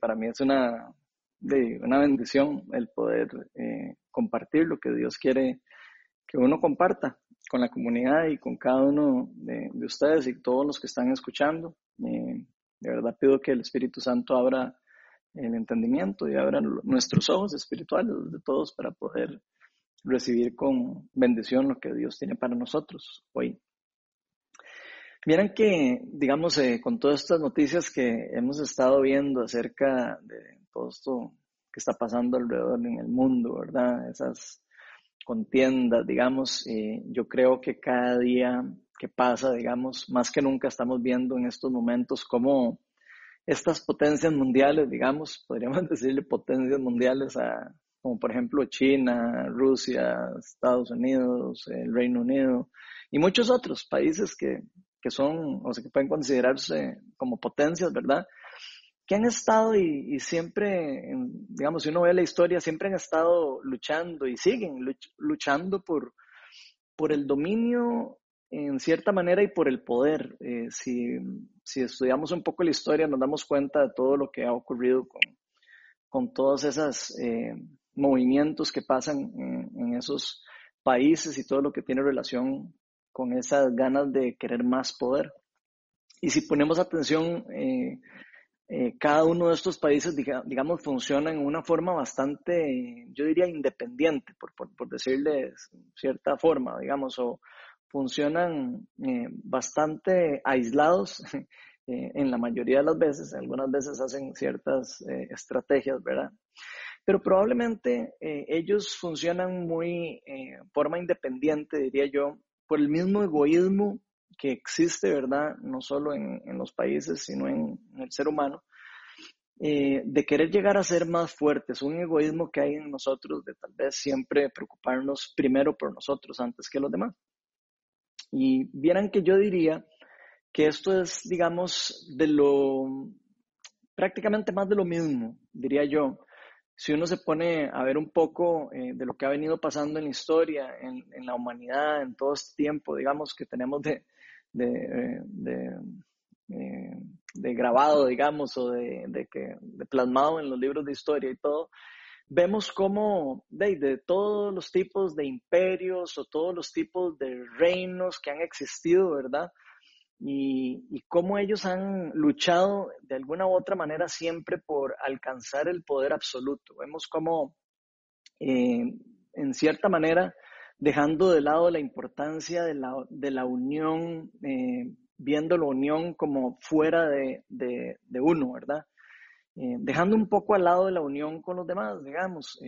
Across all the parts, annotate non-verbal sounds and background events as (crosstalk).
para mí es una, de, una bendición el poder eh, compartir lo que Dios quiere que uno comparta con la comunidad y con cada uno de, ustedes y todos los que están escuchando. Eh, de verdad pido que el Espíritu Santo abra el entendimiento y abra nuestros ojos espirituales de todos para poder recibir con bendición lo que Dios tiene para nosotros hoy. Miren que, digamos, eh, con todas estas noticias que hemos estado viendo acerca de todo esto que está pasando alrededor en el mundo, ¿verdad? Esas contiendas, digamos, eh, yo creo que cada día que pasa, digamos, más que nunca estamos viendo en estos momentos cómo estas potencias mundiales, digamos, (laughs) podríamos decirle potencias mundiales a, como por ejemplo China, Rusia, Estados Unidos, el Reino Unido y muchos otros países que que son, o sea, que pueden considerarse como potencias, ¿verdad? Que han estado y, siempre, digamos, si uno ve la historia, siempre han estado luchando y siguen luchando por, por el dominio en cierta manera y por el poder. Eh, si, si, estudiamos un poco la historia, nos damos cuenta de todo lo que ha ocurrido con, con todos esos eh, movimientos que pasan en, en, esos países y todo lo que tiene relación con esas ganas de querer más poder. Y si ponemos atención, eh, eh, cada uno de estos países, digamos, funciona en una forma bastante, yo diría, independiente, por, por, decirle cierta forma, digamos, o funcionan eh, bastante aislados (laughs) en la mayoría de las veces, algunas veces hacen ciertas estrategias, ¿verdad? Pero probablemente ellos funcionan muy forma independiente, diría yo, por el mismo egoísmo que existe, ¿verdad? No solo en, los países, sino en, el ser humano, eh, de querer llegar a ser más fuertes, un egoísmo que hay en nosotros de tal vez siempre preocuparnos primero por nosotros antes que los demás. Y vieran que yo diría que esto es, digamos, de lo prácticamente más de lo mismo, diría yo, si uno se pone a ver un poco eh, de lo que ha venido pasando en la historia, en, la humanidad, en todo este tiempo, digamos, que tenemos de, de, eh, grabado, digamos, o de, que, de plasmado en los libros de historia y todo, vemos cómo de, de, todos los tipos de imperios o todos los tipos de reinos que han existido, ¿verdad? Y, cómo ellos han luchado de alguna u otra manera siempre por alcanzar el poder absoluto. Vemos cómo, eh, en cierta manera, dejando de lado la importancia de la, de la unión, eh, viendo la unión como fuera de, de, uno, ¿verdad? Eh, dejando un poco al lado de la unión con los demás, digamos.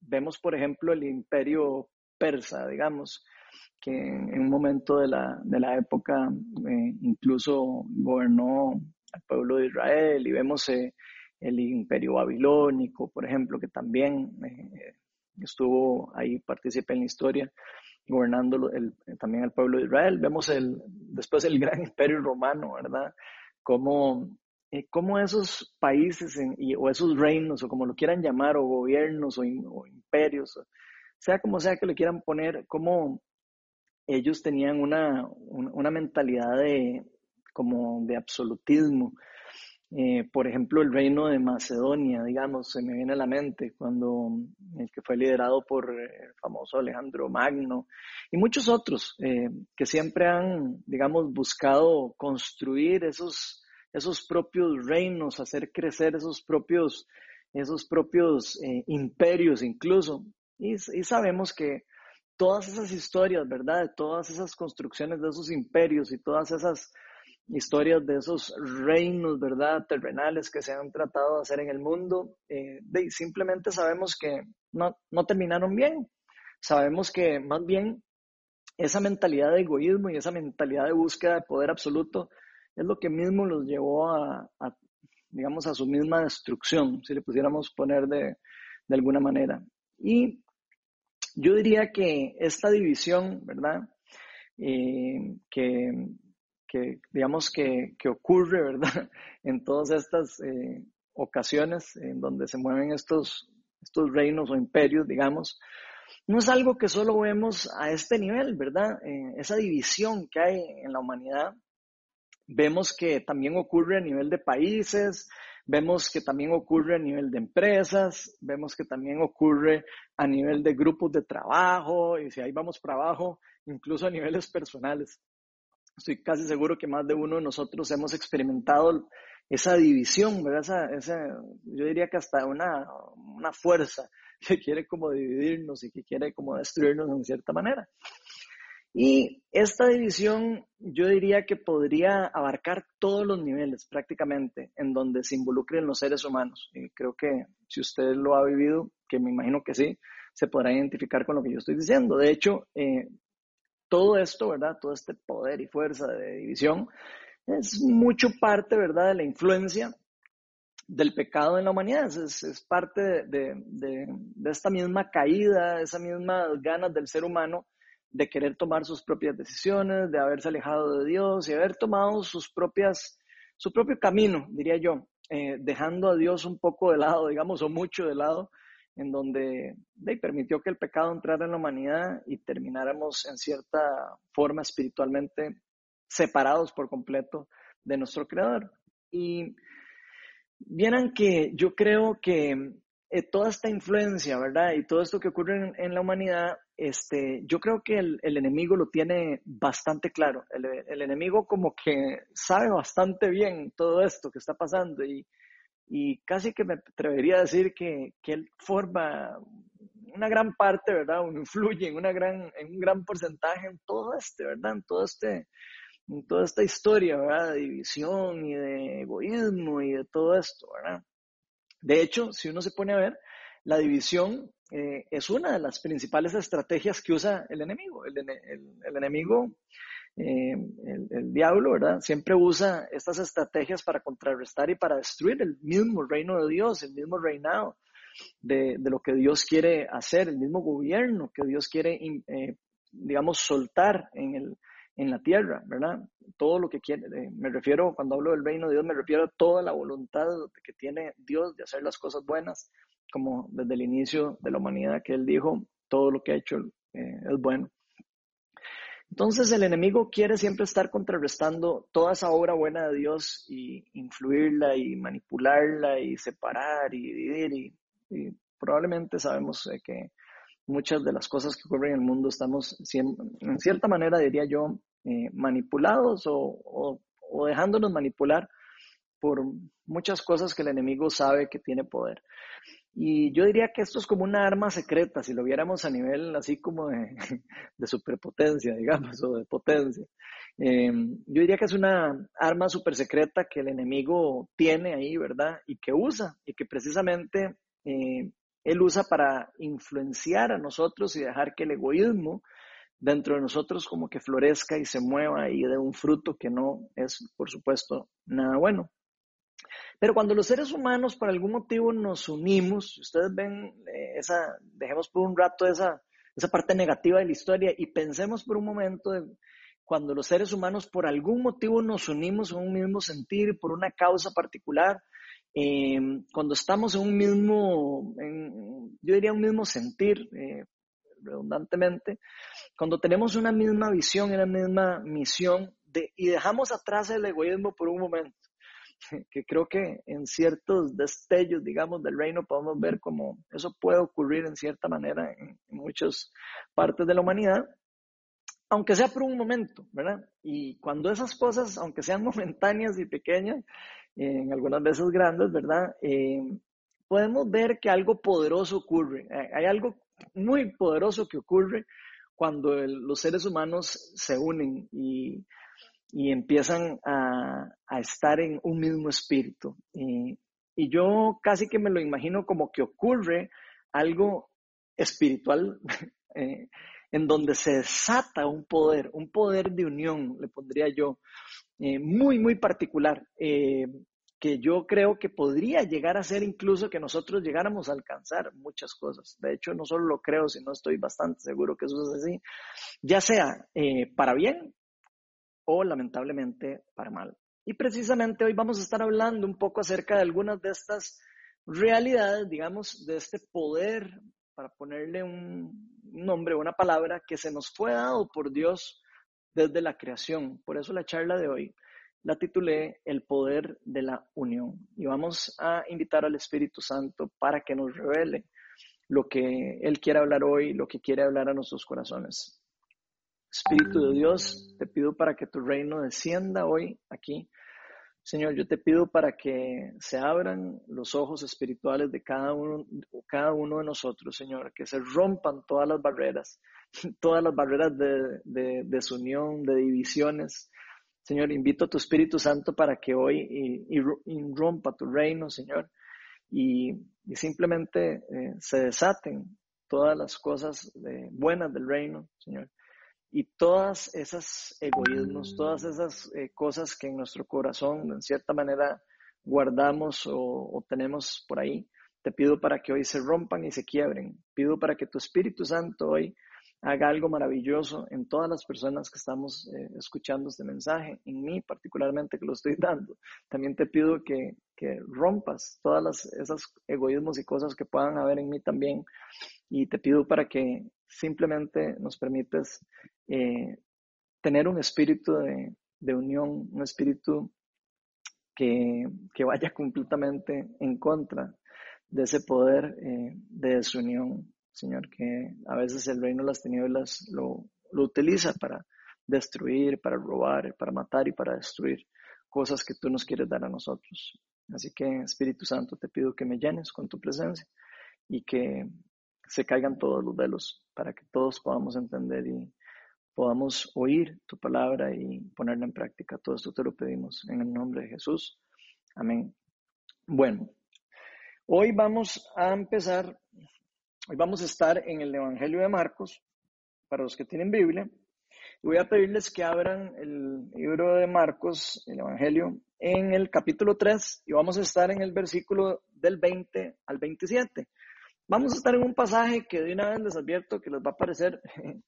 vemos, por ejemplo, el imperio persa, digamos, que en un momento de la, de la época eh, incluso gobernó al pueblo de Israel y vemos eh, el imperio babilónico, por ejemplo, que también eh, estuvo ahí, participa en la historia, gobernando el, también al pueblo de Israel. Vemos el, después el gran (laughs) imperio romano, ¿verdad? Como, como esos países o esos reinos, o como lo quieran llamar, o gobiernos o, o imperios, sea como sea que le quieran poner, como ellos tenían una, mentalidad de, como de absolutismo. Eh, por ejemplo, el reino de Macedonia, digamos, se me viene a la mente cuando el que fue liderado por el famoso Alejandro Magno y muchos otros eh, que siempre han, digamos, buscado construir esos, esos propios reinos, hacer crecer esos propios, esos propios eh, imperios incluso. y, sabemos que todas esas historias, ¿verdad? De todas esas construcciones de esos imperios y todas esas historias de esos reinos, ¿verdad? Terrenales que se han tratado de hacer en el mundo, eh, simplemente sabemos que no, no terminaron bien. Sabemos que más bien esa mentalidad de egoísmo y esa mentalidad de búsqueda de poder absoluto es lo que mismo los llevó a, digamos, a su misma destrucción, si le pudiéramos poner de, de alguna manera. Y yo diría que esta división, ¿verdad? Eh, que, digamos que, ocurre, ¿verdad? (laughs) En todas estas eh, ocasiones en donde se mueven estos, estos reinos o imperios, digamos, no es algo que solo vemos a este nivel, ¿verdad? Eh, esa división que hay en la humanidad, vemos que también ocurre a nivel de países, Vemos que también ocurre a nivel de empresas, vemos que también ocurre a nivel de grupos de trabajo, y si ahí vamos para abajo, incluso a niveles (laughs) personales. Estoy casi seguro que más de uno de nosotros hemos experimentado esa división, ¿verdad? Esa, yo diría que hasta una, una fuerza (laughs) que quiere como dividirnos y que quiere como destruirnos en cierta manera. Y esta división yo diría que podría abarcar todos los niveles prácticamente en donde se involucren los seres humanos. Y creo que si usted lo ha vivido, que me imagino que sí, se podrá identificar con lo que yo estoy diciendo. De hecho, eh, todo esto, ¿verdad? Todo este poder y fuerza de división es mucho parte, ¿verdad? De la influencia del pecado en la humanidad, es, es parte de, de, de, esta misma caída, esa misma ganas del ser humano de querer tomar sus propias decisiones, de haberse alejado de Dios y haber tomado sus propias, su propio camino, diría yo, eh, dejando a Dios un poco de lado, digamos, o mucho de lado, en donde de, permitió que el pecado entrara en la humanidad y termináramos en cierta forma espiritualmente separados por completo de nuestro Creador. Y vieran que yo creo que eh, toda esta influencia, ¿verdad? Y todo esto que ocurre en, la humanidad, este, yo creo que el, enemigo lo tiene bastante claro. El, enemigo como que sabe bastante bien todo esto que está pasando y, casi que me atrevería a decir que, que, él forma una gran parte, ¿verdad? (laughs) Influye en, una gran, en un gran porcentaje en todo este, ¿verdad? En todo este, en toda esta historia, ¿verdad? De división y de egoísmo y de todo esto, ¿verdad? De hecho, si uno se pone a ver, la división eh, es una de las principales estrategias que usa el enemigo. El, enemigo, eh, el, diablo, ¿verdad? Siempre usa estas estrategias para contrarrestar y para destruir el mismo reino de Dios, el mismo reinado de, lo que Dios quiere hacer, el mismo gobierno que Dios quiere, eh, digamos, soltar en el, en la tierra, ¿verdad? Todo lo que quiere, eh, me refiero, cuando hablo del reino de Dios, me refiero a toda la voluntad que tiene Dios de hacer las cosas buenas, como desde el inicio de la humanidad que Él dijo, todo lo que ha hecho eh, es bueno. Entonces el enemigo quiere siempre estar contrarrestando toda esa obra buena de Dios y influirla y manipularla y separar y dividir y, probablemente sabemos eh, que muchas de las cosas que ocurren en el mundo estamos, en cierta manera, diría yo, eh, manipulados o, dejándonos manipular por muchas cosas que el enemigo sabe que tiene poder. Y yo diría que esto es como una arma secreta, si lo viéramos a nivel así como (laughs) de, superpotencia, digamos, o de potencia. Em, yo diría que es una arma super secreta que el enemigo tiene ahí, ¿verdad? Y que usa, y que precisamente eh, él usa para influenciar a nosotros y dejar que el egoísmo dentro de nosotros como que florezca y se mueva y dé un fruto que no es, por supuesto, nada bueno. Pero cuando los seres humanos por algún motivo nos unimos, ustedes ven eh, esa, dejemos por un rato esa, esa parte negativa de la historia y pensemos por un momento de cuando los seres humanos por algún motivo nos unimos en un mismo sentir, por una causa particular, Em, cuando estamos en un mismo, yo diría un mismo sentir, eh, redundantemente, cuando tenemos una misma visión y una misma misión y dejamos atrás el egoísmo por un momento, (laughs) que creo que en ciertos destellos, digamos, del reino podemos ver cómo eso puede ocurrir en cierta manera en, muchas partes de la humanidad, aunque sea por un momento, ¿verdad? Y cuando esas cosas, aunque sean (laughs) momentáneas y pequeñas, en algunas veces grandes, ¿verdad? Eh, podemos ver que algo poderoso ocurre. Hay algo muy poderoso que ocurre cuando los seres humanos se unen y, y empiezan a, a, estar en un mismo espíritu. Y, y yo casi que me lo imagino como que ocurre algo espiritual (laughs) eh, en donde se desata un poder, un poder de unión, le pondría yo, eh, muy, muy particular, eh, que yo creo que podría llegar a ser incluso que nosotros llegáramos a alcanzar muchas cosas. De hecho, no solo lo creo, sino estoy bastante seguro que eso es así, ya sea eh, para bien o lamentablemente para mal. Y precisamente hoy vamos a estar hablando un poco acerca de algunas de estas realidades, digamos, de este poder, para ponerle un nombre, una palabra, que se nos fue dado por Dios desde la creación. Por eso la charla de hoy la titulé El poder de la unión. Y vamos a invitar al Espíritu Santo para que nos revele lo que Él quiere hablar hoy, lo que quiere hablar a nuestros corazones. Espíritu de Dios, te pido para que tu reino descienda hoy aquí. Señor, yo te pido para que se abran los ojos espirituales de cada uno, cada uno de nosotros, Señor, que se rompan todas las barreras, (laughs) todas las barreras de, de desunión, de divisiones. Señor, invito a tu Espíritu Santo para que hoy rompa tu reino, Señor, y, simplemente eh, se desaten todas las cosas eh, buenas del reino, Señor. Y todas esas egoísmos, todas esas eh, cosas que en nuestro corazón, en cierta manera, guardamos o, o tenemos por ahí, te pido para que hoy se rompan y se quiebren. Pido para que tu Espíritu Santo hoy haga algo maravilloso en todas las personas que estamos eh, escuchando este mensaje, en mí particularmente que lo estoy dando. También te pido que, rompas todas las, esos egoísmos y cosas que puedan haber en mí también. Y te pido para que simplemente nos permites eh, tener un espíritu de, unión, un espíritu que, vaya completamente en contra de ese poder eh, de desunión Señor, que a veces el reino de las tinieblas lo, lo utiliza para destruir, para robar, para matar y para destruir cosas que tú nos quieres dar a nosotros. Así que, Espíritu Santo, te pido que me llenes con tu presencia y que se caigan todos los velos para que todos podamos entender y podamos oír tu palabra y ponerla en práctica. Todo esto te lo pedimos en el nombre de Jesús. Amén. Bueno, hoy vamos a empezar Hoy vamos a estar en el Evangelio de Marcos, para los que tienen Biblia. voy a pedirles que abran el libro de Marcos, el Evangelio, en el capítulo 3 y vamos a estar en el versículo del 20 al 27. Vamos a estar en un pasaje que de una vez les advierto que les va a parecer (laughs)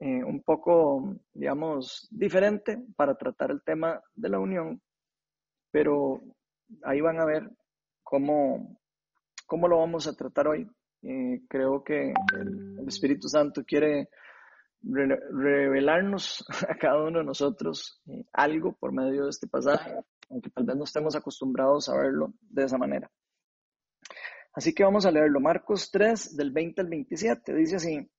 eh, un poco, digamos, diferente para tratar el tema de la unión, pero ahí van a ver cómo, cómo lo vamos a tratar hoy. Eh, creo que el, Espíritu Santo quiere revelarnos (laughs) a cada uno de nosotros eh, algo por medio de este pasaje, aunque tal vez no estemos acostumbrados a verlo de esa manera. Así que vamos a leerlo. Marcos 3, del 20 al 27, dice así.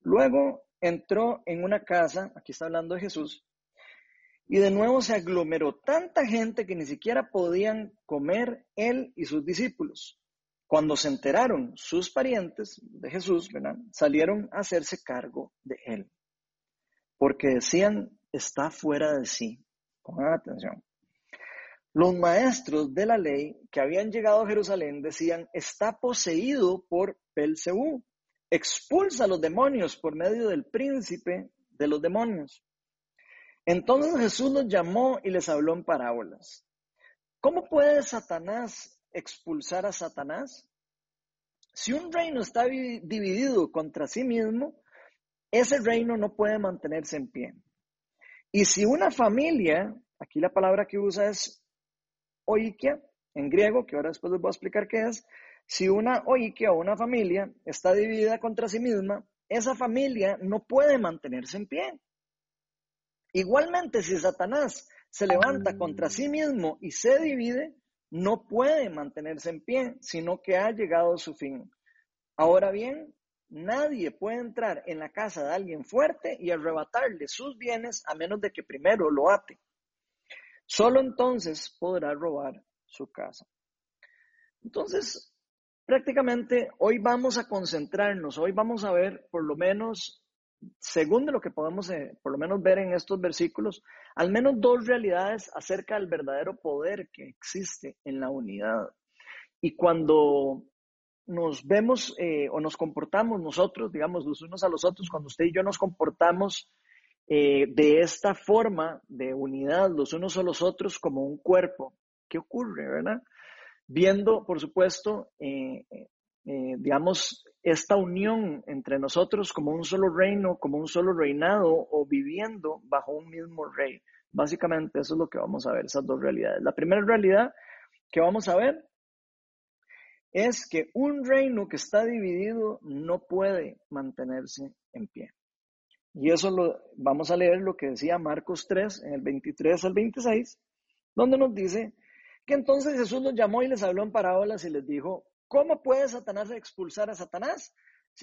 Luego entró en una casa, aquí está hablando de Jesús, y de nuevo se aglomeró tanta gente que ni siquiera podían comer él y sus discípulos. Cuando se enteraron sus parientes de Jesús, salieron a hacerse cargo de él, porque decían, está fuera de sí. Pongan atención. Los maestros de la ley que habían llegado a Jerusalén decían, está poseído por Belcebú, expulsa a los demonios por medio del príncipe de los demonios. Entonces Jesús los llamó y les habló en parábolas. ¿Cómo puede Satanás expulsar a Satanás? Si un reino está dividido contra sí mismo, ese reino no puede mantenerse en pie. Y si una familia, aquí la palabra que usa es oikia, en griego, que ahora después les voy a explicar qué es, si una oikia o una familia está dividida contra sí misma, esa familia no puede mantenerse en pie. Igualmente, si Satanás se levanta contra sí mismo y se divide, no puede mantenerse en pie, sino que ha llegado su fin. Ahora bien, nadie puede entrar en la casa de alguien fuerte y arrebatarle sus bienes a menos de que primero lo ate. Solo entonces podrá robar su casa. Entonces, prácticamente hoy vamos a concentrarnos, hoy vamos a ver por lo menos según de lo que podemos eh, por lo menos ver en estos versículos, al menos dos realidades acerca del verdadero poder que existe en la unidad. Y cuando nos vemos eh, o nos comportamos nosotros, digamos, los unos a los otros, cuando usted y yo nos comportamos eh, de esta forma de unidad, los unos a los otros como un cuerpo, ¿qué ocurre, verdad? Viendo, por supuesto, eh, digamos, esta unión entre nosotros como un solo reino, como un solo reinado o viviendo bajo un mismo rey. Básicamente eso es lo que vamos a ver, esas dos realidades. La primera realidad que vamos a ver es que un reino que está dividido no puede mantenerse en pie. Y eso lo vamos a leer lo que decía Marcos 3, en el 23 al 26, donde nos dice que entonces Jesús los llamó y les habló en parábolas y les dijo, ¿cómo puede Satanás expulsar a Satanás?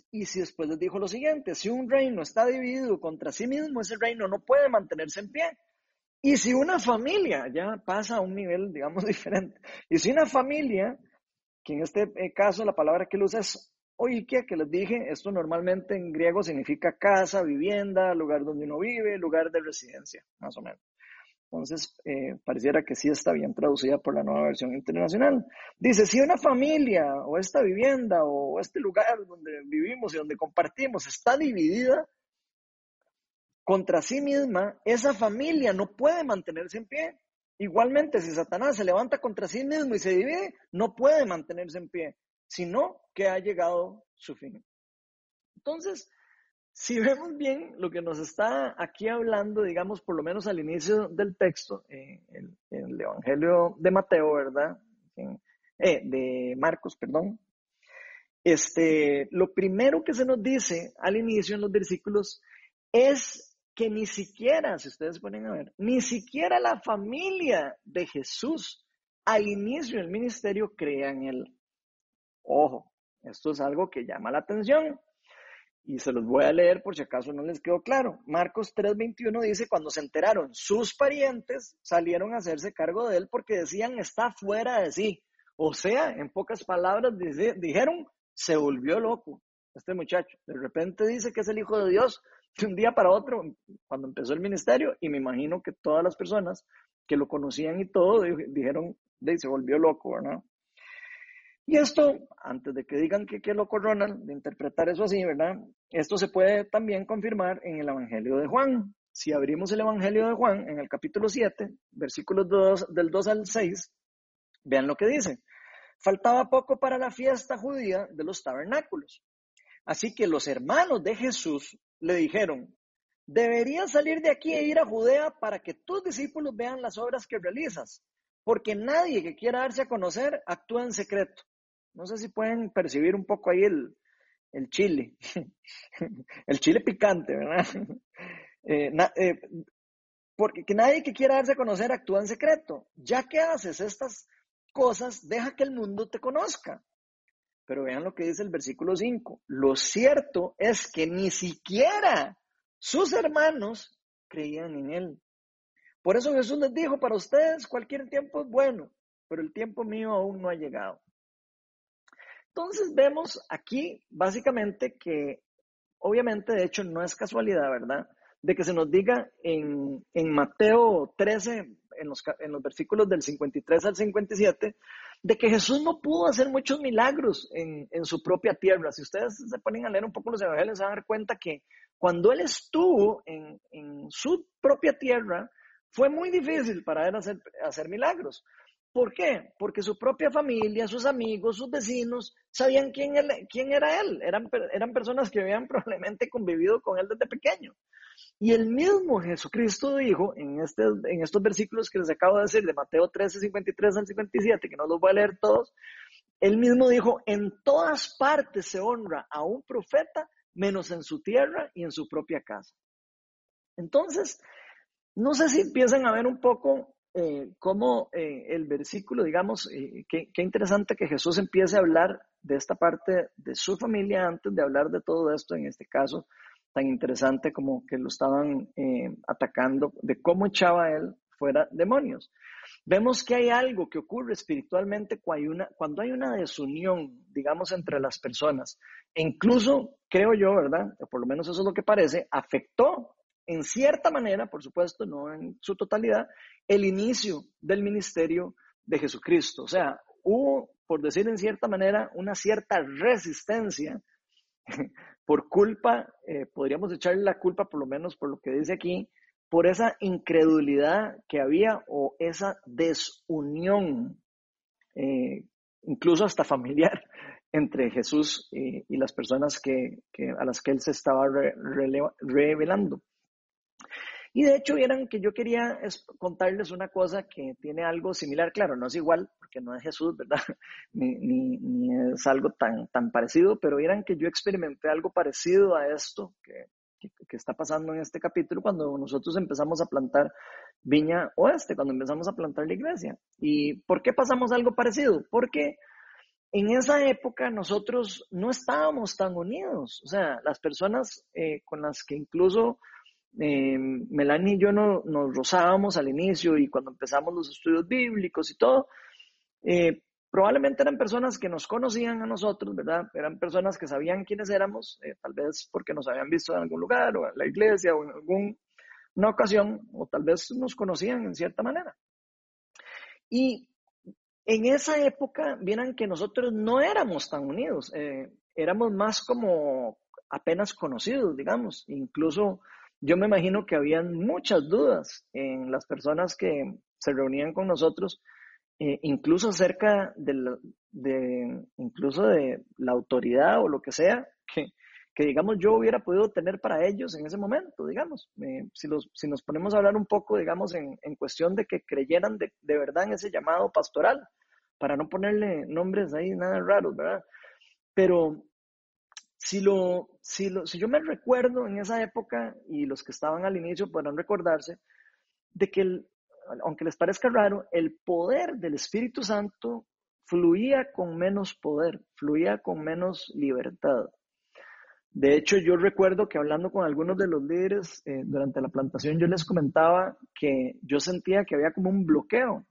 Y si después les dijo lo siguiente, si un reino está dividido contra sí mismo, ese reino no puede mantenerse en pie. Y si una familia, ya pasa a un nivel, digamos, (laughs) diferente, y si una familia, que en este eh, caso la palabra que él usa es oikia, que les dije, esto normalmente en griego significa casa, vivienda, lugar donde uno vive, lugar de residencia, más o menos. Entonces, eh, pareciera que sí está bien traducida por la nueva versión internacional. Dice, si una familia o esta vivienda o este lugar donde vivimos y donde compartimos está dividida contra sí misma, esa familia no puede mantenerse en pie. Igualmente, si Satanás se levanta contra sí mismo y se divide, no puede mantenerse en pie, sino que ha llegado su fin. Entonces, si vemos bien lo que nos está aquí hablando, digamos, por lo menos al inicio del texto, en, el Evangelio de Mateo, ¿verdad? Eh, de Marcos, perdón. Este, lo primero que se nos dice al inicio en los versículos es que ni siquiera, si ustedes ponen a ver, ni siquiera la familia de Jesús al inicio del ministerio crea en él. Ojo, esto es algo que llama la atención y se los voy a leer por si acaso no les quedó claro. Marcos 3:21 dice, cuando se enteraron, sus parientes salieron a hacerse cargo de él porque decían, está fuera de sí. O sea, en pocas palabras, dijeron, se volvió loco este muchacho. De repente dice que es el Hijo de Dios de un día para otro, cuando empezó el ministerio, y me imagino que todas las personas que lo conocían y todo, dijeron, se volvió loco, ¿verdad? Y esto, antes de que digan que qué loco Ronald, de interpretar eso así, ¿verdad? Esto se puede también confirmar en el Evangelio de Juan. Si abrimos el Evangelio de Juan en el capítulo 7, versículos 2, del 2 al 6, vean lo que dice. Faltaba poco para la fiesta judía de los tabernáculos. Así que los hermanos de Jesús le dijeron, deberías salir de aquí e ir a Judea para que tus discípulos vean las obras que realizas, porque nadie que quiera darse a conocer actúa en secreto. No sé si pueden percibir un poco ahí el, chile, (laughs) el chile picante, ¿verdad? (laughs) Eh, eh, porque que nadie que quiera darse a conocer actúa en secreto. Ya que haces estas cosas, deja que el mundo te conozca. Pero vean lo que dice el versículo 5. Lo cierto es que ni siquiera sus hermanos creían en él. Por eso Jesús les dijo, para ustedes cualquier tiempo es bueno, pero el tiempo mío aún no ha llegado. Entonces vemos aquí básicamente que obviamente de hecho no es casualidad, ¿verdad? De que se nos diga en, Mateo 13, en los, en los versículos del 53 al 57, de que Jesús no pudo hacer muchos milagros en, su propia tierra. Si ustedes se ponen a leer un poco los evangelios, se van a dar cuenta que cuando él estuvo en, su propia tierra, fue muy difícil para él hacer, hacer milagros. ¿Por qué? Porque su propia familia, sus amigos, sus vecinos sabían quién, quién era él. Eran, eran personas que habían (laughs) probablemente convivido con él desde pequeño. Y el mismo Jesucristo dijo en, este, en estos versículos que les acabo de decir, de Mateo 13, 53 al 57, que no los voy a leer todos, él mismo dijo, en todas partes se honra a un profeta, menos en su tierra y en su propia casa. Entonces, no sé si empiezan a ver un poco eh, cómo eh, el versículo, digamos, eh, qué, interesante que Jesús empiece a hablar de esta parte de su familia antes de hablar de todo esto, en este caso tan interesante como que lo estaban atacando, de cómo echaba él fuera demonios. Vemos que hay algo que ocurre espiritualmente cuando hay una, desunión, digamos, entre las personas. E incluso, creo yo, ¿verdad? por lo menos eso es lo que parece, afectó en cierta manera, por supuesto, no en su totalidad, el inicio del ministerio de Jesucristo. O sea, hubo, por decir en cierta manera, una cierta resistencia (laughs) por culpa, eh, podríamos echarle la culpa por lo menos por lo que dice aquí, por esa incredulidad que había o esa desunión, eh, incluso hasta familiar, (laughs) entre Jesús y, las personas que, a las que él se estaba revelando. Y de hecho, vieran que yo quería contarles una cosa que tiene algo similar, claro, no es igual, porque no es Jesús, ¿verdad? (laughs) ni, ni, es algo tan, tan parecido, pero vieran que yo experimenté algo parecido a esto, que que, está pasando en este capítulo cuando nosotros empezamos a plantar Viña Oeste, cuando empezamos a plantar la iglesia. ¿Y por qué pasamos algo parecido? Porque en esa época nosotros no estábamos tan unidos. O sea, las personas eh, con las que incluso eh, Melanie y yo no, nos rozábamos al inicio y cuando empezamos los estudios bíblicos y todo, eh, probablemente eran personas que nos conocían a nosotros, ¿verdad? Eran personas que sabían quiénes éramos, eh, tal vez porque nos habían visto en algún lugar o en la iglesia o en alguna ocasión, o tal vez nos conocían en cierta manera. Y en esa época, vieran que nosotros no éramos tan unidos, eh, éramos más como apenas conocidos, digamos. Incluso yo me imagino que habían muchas dudas en las personas que se reunían con nosotros, eh, incluso acerca de, de, incluso de la autoridad o lo que sea que, que, digamos, yo hubiera podido tener para ellos en ese momento, digamos. Eh, si, los, si nos ponemos a hablar un poco, digamos, en, en cuestión de que creyeran de, de verdad en ese llamado pastoral para no ponerle nombres ahí nada raros, ¿verdad? Pero si, lo, si, lo, si yo me recuerdo en esa época, y los que estaban al inicio podrán recordarse, de que, aunque les parezca raro, el poder del Espíritu Santo fluía con menos poder, fluía con menos libertad. De hecho, yo recuerdo que hablando con algunos de los líderes eh, durante la plantación, yo les comentaba que yo sentía que había como un bloqueo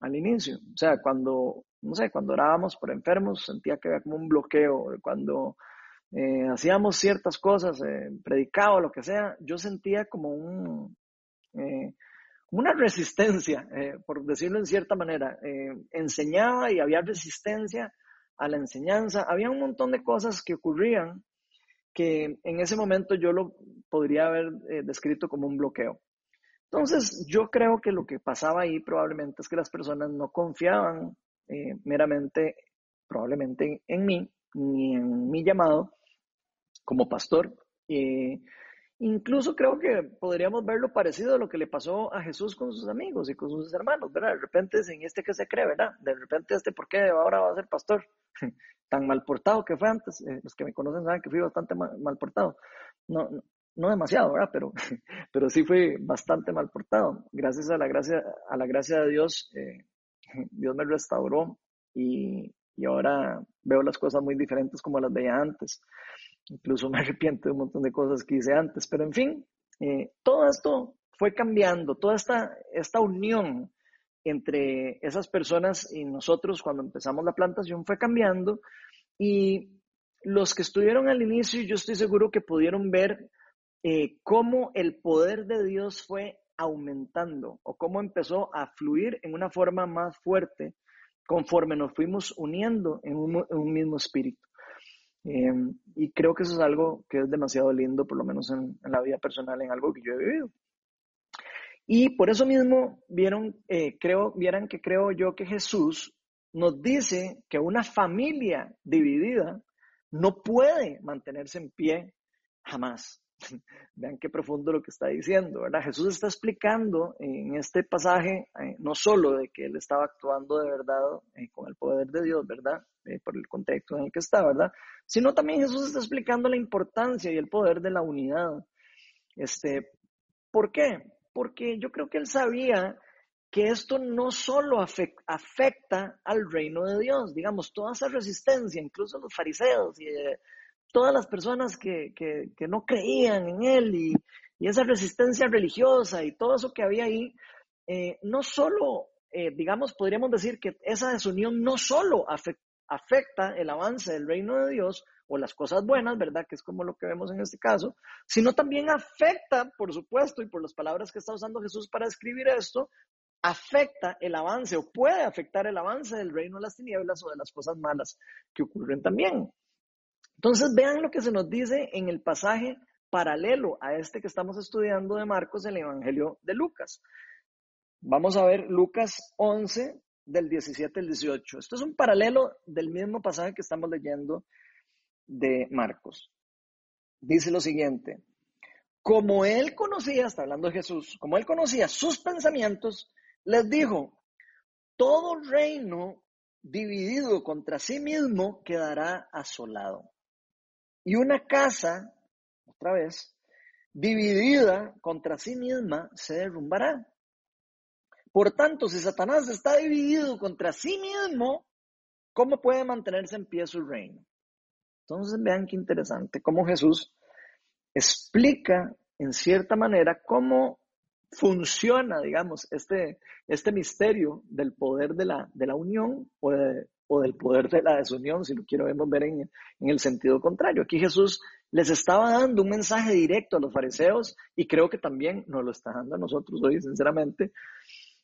al inicio. O sea, cuando, no sé, cuando orábamos por enfermos, sentía que había como un bloqueo. Cuando eh, hacíamos ciertas cosas, eh, predicaba lo que sea, yo sentía como eh, una resistencia, por decirlo en cierta manera. enseñaba y había resistencia a la enseñanza. Había un montón de cosas que ocurrían que en ese momento yo lo podría haber descrito como un bloqueo. Entonces, yo creo que lo que pasaba ahí probablemente es que las personas no confiaban meramente, probablemente en mí, ni en mi llamado como pastor. Eh, incluso creo que podríamos verlo parecido a lo que le pasó a Jesús con sus amigos y con sus hermanos, ¿verdad? De repente en este que se cree, ¿verdad? De repente este, ¿por qué ahora va a ser pastor? (laughs) Tan mal portado que fue antes. Eh, los que me conocen saben que fui bastante mal, portado. No, no, no demasiado, ¿verdad? Pero, (laughs) pero sí fue bastante mal portado. Gracias a la gracia, a la gracia de Dios, eh, (laughs) Dios me restauró y, y, ahora veo las cosas muy diferentes como las veía antes. Incluso (laughs) me arrepiento de un montón de cosas que hice antes, pero en fin, eh, todo esto fue cambiando, toda esta, esta unión entre esas personas y nosotros cuando empezamos la plantación fue cambiando y los que estuvieron al inicio, yo estoy seguro que pudieron ver eh, cómo el poder de Dios fue aumentando o cómo empezó a fluir en una forma más fuerte conforme nos fuimos uniendo en un, mismo espíritu. Em, y creo que eso es algo que es demasiado lindo, por lo menos en, la vida personal, en algo que yo he vivido. Y por eso mismo vieron, eh, creo, vieran que creo yo que Jesús nos dice que una familia dividida no puede mantenerse en pie jamás. (laughs) Vean qué profundo lo que está diciendo, ¿verdad? Jesús está explicando en este pasaje eh, no solo de que él estaba actuando de verdad eh, con el poder de Dios, ¿verdad? Eh, por el contexto en el que está, ¿verdad? Sino también Jesús está explicando la importancia y el poder de la unidad. Este, ¿Por qué? Porque yo creo que él sabía que esto no solo afecta al reino de Dios, digamos, toda esa resistencia, incluso los fariseos y todas las personas que, que, no creían en él y, y, esa resistencia religiosa y todo eso que había ahí, eh, no solo, eh, digamos, podríamos decir que esa desunión no solo afecta el avance del reino de Dios o las cosas buenas, ¿verdad? Que es como lo que vemos en este caso, sino también afecta, por supuesto, y por las palabras que está usando Jesús para escribir esto, afecta el avance o puede afectar el avance del reino de las tinieblas o de las cosas malas que ocurren también. Entonces vean lo que se nos dice en el pasaje paralelo a este que estamos estudiando de Marcos, el Evangelio de Lucas. Vamos a ver Lucas 11 del 17 al 18. Esto es un paralelo del mismo pasaje que estamos leyendo de Marcos. Dice lo siguiente, como él conocía, está hablando de Jesús, como él conocía sus pensamientos, les dijo, todo reino dividido contra sí mismo quedará asolado. Y una casa, otra vez, dividida contra sí misma, se derrumbará. Por tanto, si Satanás está dividido contra sí mismo, ¿cómo puede mantenerse en pie su reino? Entonces vean qué interesante, cómo Jesús explica en cierta manera cómo funciona, digamos, este, este misterio del poder de la, de la unión o, o, del poder de la desunión, si lo quiero ver en, el sentido contrario. Aquí Jesús les estaba dando un mensaje directo a los fariseos y creo que también nos lo está dando a nosotros hoy, sinceramente,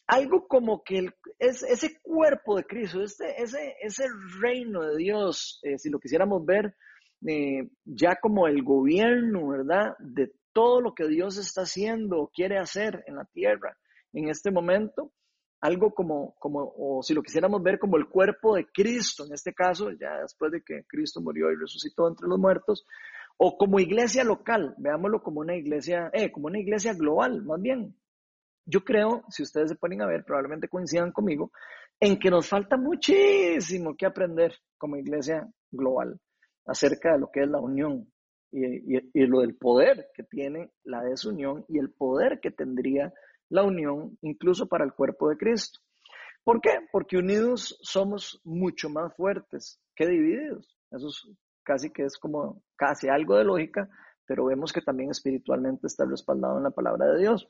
algo como que es, ese cuerpo de Cristo, este, ese, ese reino de Dios, eh, si lo quisiéramos ver eh, ya como el gobierno, ¿verdad? De todo lo que Dios está haciendo o quiere hacer en la tierra en este momento, algo como, como, o si lo quisiéramos ver como el cuerpo de Cristo, en este caso, ya después de que Cristo murió y resucitó entre los muertos, o como iglesia local, veámoslo como una iglesia, eh, como una iglesia global, más bien, yo creo, si ustedes se ponen a ver, probablemente coincidan conmigo, en que nos falta muchísimo que aprender como iglesia global acerca de lo que es la unión y, y, lo del poder que tiene la desunión y el poder que tendría la unión incluso para el cuerpo de Cristo. ¿Por qué? Porque unidos somos mucho más fuertes que divididos. Eso es casi que es como casi algo de lógica, pero vemos que también espiritualmente está respaldado en la palabra de Dios.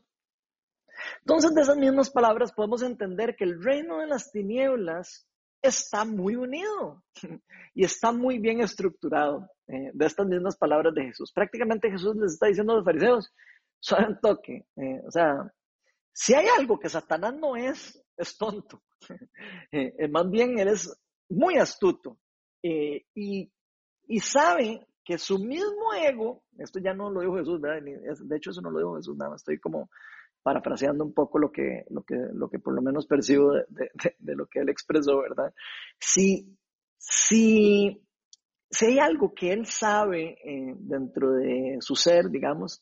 Entonces, de esas mismas palabras podemos entender que el reino de las tinieblas está muy unido (laughs) y está muy bien estructurado eh, de estas mismas palabras de Jesús. Prácticamente Jesús les está diciendo a los fariseos, suave toque, eh, o sea, si hay algo que Satanás no es, es tonto. (laughs) Eh, más bien él es muy astuto y, y sabe que su mismo ego, esto ya no lo dijo Jesús, ¿verdad? De hecho eso no lo dijo Jesús, nada más estoy como parafraseando un poco lo que, lo que, lo que por lo menos percibo de, lo que él expresó, ¿verdad? Si, si, si hay algo que él sabe eh, dentro de su ser, digamos,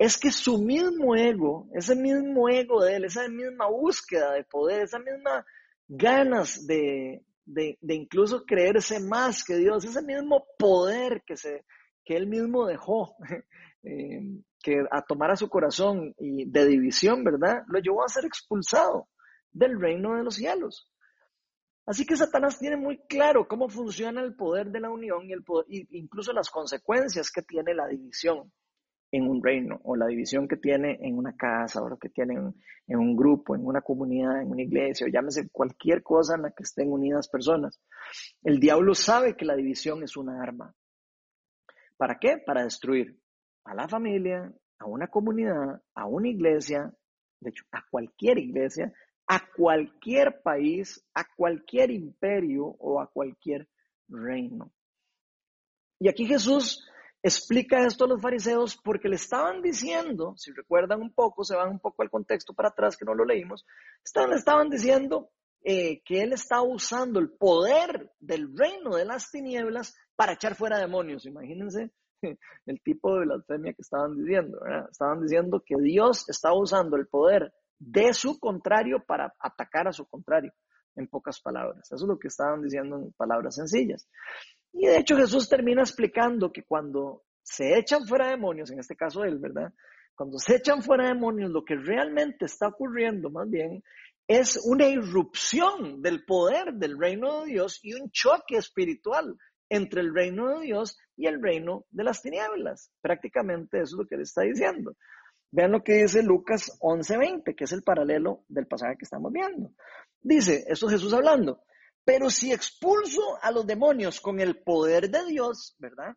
es que su mismo ego, ese mismo ego de él, esa misma búsqueda de poder, esa misma ganas de, incluso creerse más que Dios, ese mismo poder que, se, que él mismo dejó (laughs) eh, que a tomar a su corazón y de división, ¿verdad? Lo llevó a ser expulsado del reino de los cielos. Así que Satanás tiene muy claro cómo funciona el poder de la unión y, el incluso las consecuencias que tiene la división en un reino o la división que tiene en una casa o lo que tiene en, un grupo, en una comunidad, en una iglesia o llámese cualquier cosa en la que estén unidas personas. El diablo sabe que la división es una arma. ¿Para qué? Para destruir a la familia, a una comunidad, a una iglesia, de hecho, a cualquier iglesia, a cualquier país, a cualquier imperio o a cualquier reino. Y aquí Jesús explica esto a los fariseos porque le estaban diciendo, si recuerdan un poco, se van un poco al contexto para atrás que no lo leímos, estaban, le estaban diciendo eh, que él estaba usando el poder del reino de las tinieblas para echar fuera demonios. Imagínense (laughs) el tipo de blasfemia que estaban diciendo. Estaban diciendo que Dios estaba usando el poder de su contrario para atacar a su contrario, en pocas palabras. Eso es lo que estaban diciendo en palabras sencillas. Y de hecho Jesús termina explicando que cuando se echan fuera demonios, en este caso él, ¿verdad? Cuando se echan fuera demonios, lo que realmente está ocurriendo más bien es una irrupción del poder del reino de Dios y un choque espiritual entre el reino de Dios y el reino de las tinieblas. Prácticamente eso es lo que le está diciendo. Vean lo que dice Lucas 11:20, que es el paralelo del pasaje que estamos viendo. Dice, esto es Jesús hablando, pero si expulso a los demonios con el poder de Dios, ¿verdad?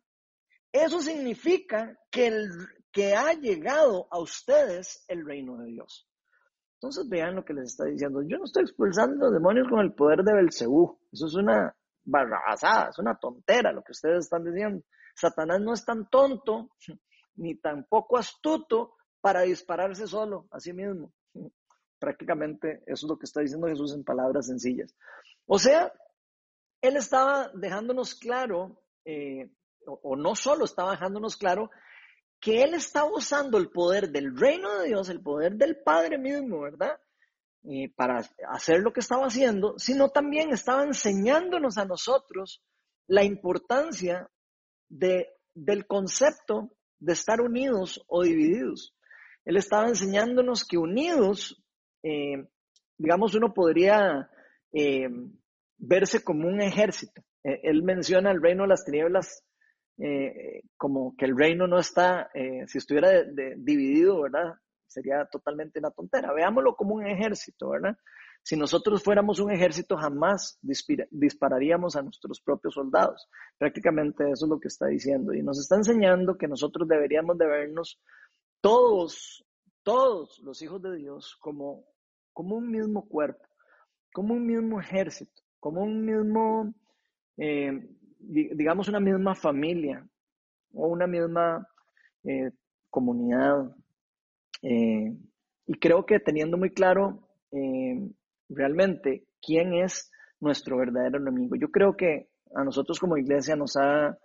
Eso significa que, ha llegado a ustedes el reino de Dios. Entonces vean lo que les está diciendo. Yo no estoy expulsando demonios con el poder de Belcebú. Eso es una barrabasada, es una tontera lo que ustedes están diciendo. Satanás no es tan tonto (laughs) ni tan poco astuto para dispararse solo a sí mismo. (laughs) Prácticamente eso es lo que está diciendo Jesús en palabras sencillas. O sea, él estaba dejándonos claro, eh, o, no solo estaba dejándonos claro, que él estaba usando el poder del reino de Dios, el poder del Padre mismo, ¿verdad? para hacer lo que estaba haciendo, sino también estaba enseñándonos a nosotros la importancia de, del concepto de estar unidos o divididos. Él estaba enseñándonos que unidos, eh, digamos, uno podría eh, verse como un ejército. Eh, él menciona el reino de las tinieblas como que el reino no está, si estuviera dividido, ¿verdad? Sería totalmente una tontera. Veámoslo como un ejército, ¿verdad? Si nosotros fuéramos un ejército, jamás dispararíamos a nuestros propios soldados. Prácticamente eso es lo que está diciendo. Y nos está enseñando que nosotros deberíamos de vernos todos, todos los hijos de Dios como, como un mismo cuerpo, como un mismo ejército, como un mismo, eh, digamos, una misma familia o una misma eh, comunidad. Eh, y creo que teniendo muy claro realmente quién es nuestro verdadero enemigo. Yo creo que a nosotros como iglesia nos ha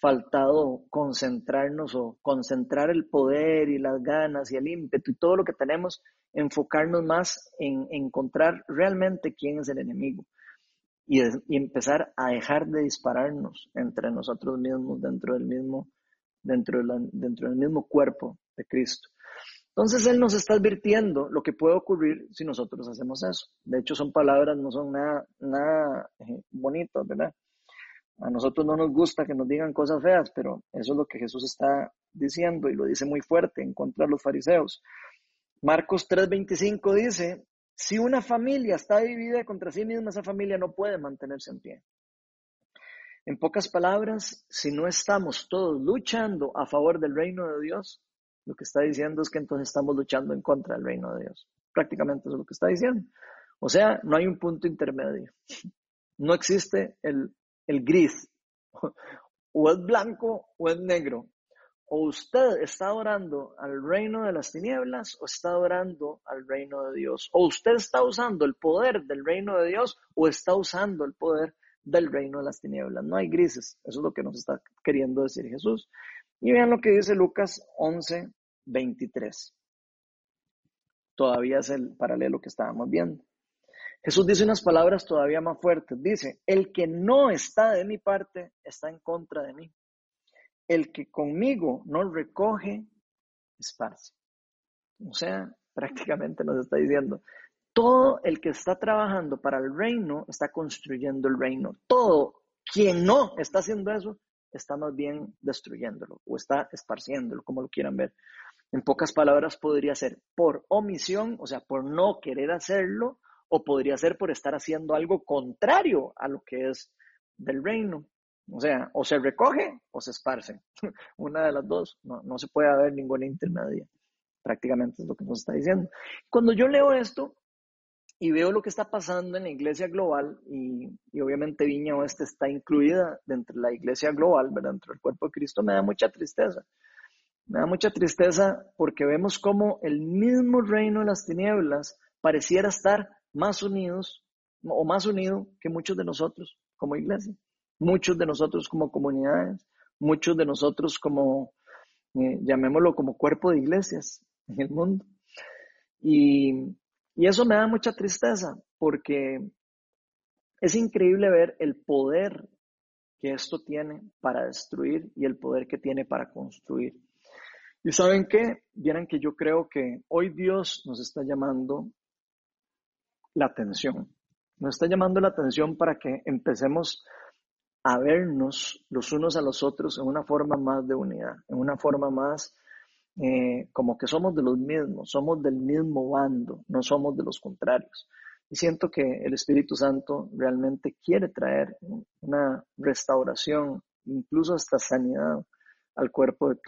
faltado concentrarnos o concentrar el poder y las ganas y el ímpetu y todo lo que tenemos, enfocarnos más en encontrar realmente quién es el enemigo y, empezar a dejar de dispararnos entre nosotros mismos dentro del mismo, dentro, dentro del mismo cuerpo de Cristo. Entonces Él nos está advirtiendo lo que puede ocurrir si nosotros hacemos eso. De hecho, son palabras, no son nada, nada eh, bonitas, ¿verdad? A nosotros no nos gusta que nos digan cosas feas, pero eso es lo que Jesús está diciendo y lo dice muy fuerte en contra de los fariseos. Marcos 3:25 dice, si una familia está dividida contra sí misma, esa familia no puede mantenerse en pie. En pocas palabras, si no estamos todos luchando a favor del reino de Dios, lo que está diciendo es que entonces estamos luchando en contra del reino de Dios. Prácticamente eso es lo que está diciendo. O sea, no hay un punto intermedio. No existe el, el gris. (laughs) O es blanco o es negro. O usted está orando al reino de las tinieblas o está orando al reino de Dios. O usted está usando el poder del reino de Dios o está usando el poder del reino de las tinieblas. No hay grises. Eso es lo que nos está queriendo decir Jesús. Y vean lo que dice Lucas 11, 23. Todavía es el paralelo que estábamos viendo. Jesús dice unas palabras todavía más fuertes. Dice, el que no está de mi parte está en contra de mí. El que conmigo no recoge, esparce. O sea, (laughs) prácticamente nos está diciendo, todo el que está trabajando para el reino está construyendo el reino. Todo quien no está haciendo eso está más bien destruyéndolo o está esparciéndolo, como lo quieran ver. En pocas palabras, podría ser por omisión, o sea, por no querer hacerlo, o podría ser por estar haciendo algo contrario a lo que es del reino. O sea, o se recoge o se esparce. (laughs) Una de las dos. No, no se puede haber ninguna intermedia. Prácticamente es lo que nos está diciendo. Cuando yo leo esto, y veo lo que está pasando en la iglesia global y, obviamente Viña Oeste está incluida dentro de la iglesia global, ¿verdad? dentro del cuerpo de Cristo, me da mucha tristeza. Me da mucha tristeza porque vemos como el mismo reino de las tinieblas pareciera estar más unidos o más unido que muchos de nosotros como iglesia, muchos de nosotros como comunidades, muchos de nosotros como, eh, llamémoslo como cuerpo de iglesias en el mundo. Y, y eso me da mucha tristeza porque es increíble ver el poder que esto tiene para destruir y el poder que tiene para construir. Y saben qué, vieran que yo creo que hoy Dios nos está llamando la atención. Nos está llamando la atención para que empecemos a vernos los unos a los otros en una forma más de unidad, en una forma más eh, como que somos de los mismos, somos del mismo bando, no somos de los contrarios. Y siento que el Espíritu Santo realmente quiere traer una restauración, incluso hasta sanidad al cuerpo de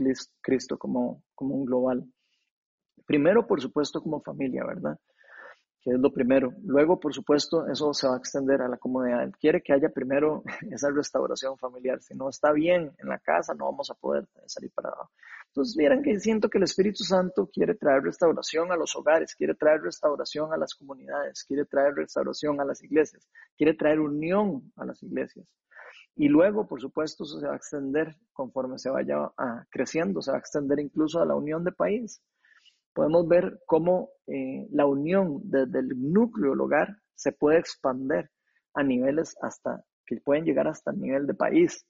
Cristo como, como un global. Primero, por supuesto, como familia, ¿verdad? Es lo primero. Luego, por supuesto, eso se va a extender a la comunidad. Quiere que haya primero (laughs) esa restauración familiar. Si no está bien en la casa, no vamos a poder salir para abajo. Entonces, miren que siento que el Espíritu Santo quiere traer restauración a los hogares, quiere traer restauración a las comunidades, quiere traer restauración a las iglesias, quiere traer unión a las iglesias. Y luego, por supuesto, eso se va a extender conforme se vaya ah, creciendo, se va a extender incluso a la unión de país podemos ver cómo eh, la unión desde el núcleo del hogar se puede expander a niveles hasta que pueden llegar hasta el nivel de país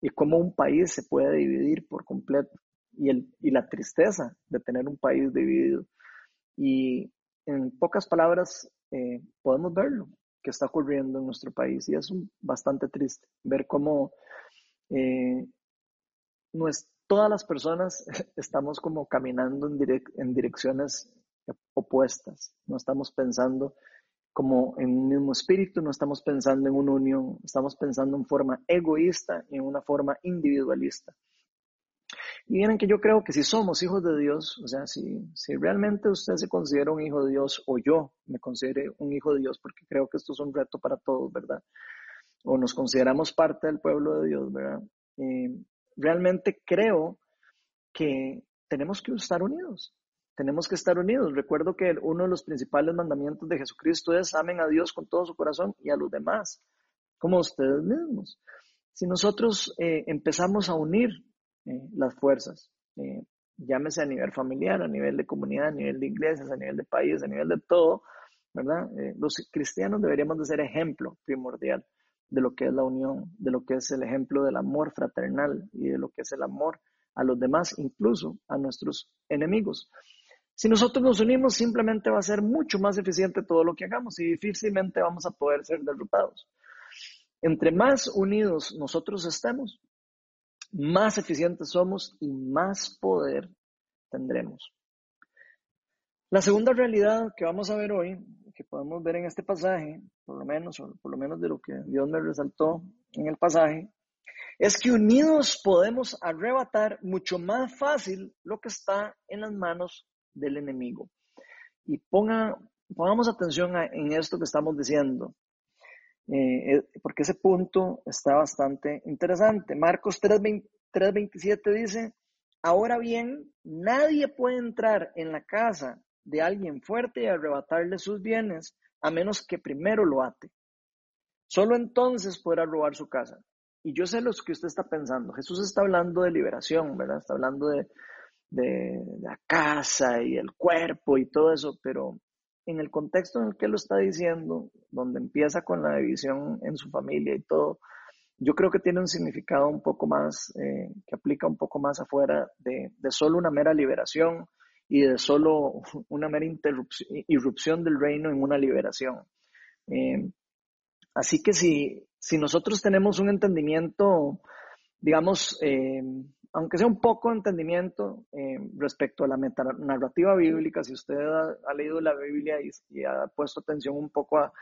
y cómo un país se puede dividir por completo y, el, y la tristeza de tener un país dividido. Y en pocas palabras, eh, podemos verlo que está ocurriendo en nuestro país y es bastante triste ver cómo eh, todas las personas (laughs) estamos como caminando en, en direcciones opuestas, no estamos pensando como en un mismo espíritu, no estamos pensando en una unión, estamos pensando en forma egoísta y en una forma individualista. Y miren que yo creo que si somos hijos de Dios, o sea, si, si realmente usted se considera un hijo de Dios o yo me considere un hijo de Dios, porque creo que esto es un reto para todos, ¿verdad? O nos consideramos parte del pueblo de Dios, ¿verdad? Eh, realmente creo que tenemos que estar unidos. Tenemos que estar unidos. Recuerdo que uno de los principales mandamientos de Jesucristo es amen a Dios con todo su corazón y a los demás, como ustedes mismos. Si nosotros eh, empezamos a unir eh, las fuerzas, eh, llámese a nivel familiar, a nivel de comunidad, a nivel de iglesias, a nivel de país, a nivel de todo, ¿verdad? Los cristianos deberíamos de ser ejemplo primordial de lo que es la unión, de lo que es el ejemplo del amor fraternal y de lo que es el amor a los demás, incluso a nuestros enemigos. Si nosotros nos unimos, simplemente va a ser mucho más eficiente todo lo que hagamos y difícilmente vamos a poder ser derrotados. Entre más unidos nosotros estemos, más eficientes somos y más poder tendremos. La segunda realidad que vamos a ver hoy, que podemos ver en este pasaje, por lo menos, o por lo menos de lo que Dios me resaltó en el pasaje, es que unidos podemos arrebatar mucho más fácil lo que está en las manos del enemigo. Y ponga, pongamos atención en esto que estamos diciendo. Eh, eh, porque ese punto está bastante interesante. Marcos 3.27 dice, ahora bien, nadie puede entrar en la casa de alguien fuerte y arrebatarle sus bienes a menos que primero lo ate. Solo entonces podrá robar su casa. Y yo sé lo que usted está pensando. Jesús está hablando de liberación, ¿verdad? Está hablando de, de la casa y el cuerpo y todo eso, pero en el contexto en el que lo está diciendo, donde empieza con la división en su familia y todo, yo creo que tiene un significado un poco más, eh, que aplica un poco más afuera de, de, solo una mera liberación y de solo (laughs) una mera irrupción del reino en una liberación. Eh, así que si, si nosotros tenemos un entendimiento, digamos, eh, aunque sea un poco entendimiento eh, respecto a la narrativa bíblica, si usted ha, leído la Biblia y, ha puesto atención un poco a,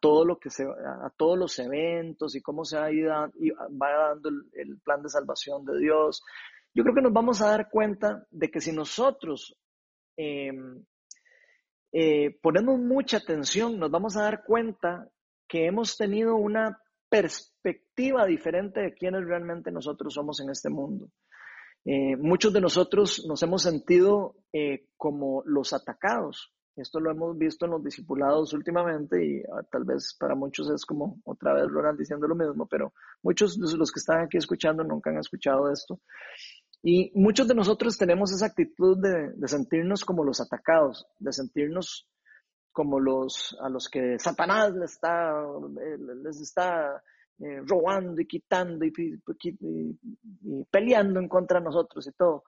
todo lo que se, a, todos los eventos y cómo se ha ido y va dando el, plan de salvación de Dios, yo creo que nos vamos a dar cuenta de que si nosotros em, eh, ponemos mucha atención, nos vamos a dar cuenta que hemos tenido una perspectiva diferente de quiénes realmente nosotros somos en este mundo. Eh, muchos de nosotros nos hemos sentido eh, como los atacados. Esto lo hemos visto en los discipulados últimamente y ah, tal vez para muchos es como otra vez Ronald diciendo lo mismo, pero muchos de los que están aquí escuchando nunca han escuchado esto. Y muchos de nosotros tenemos esa actitud de, sentirnos como los atacados, de sentirnos como los a los que Satanás les está, eh, les está eh, robando y quitando y, peleando en contra de nosotros y todo.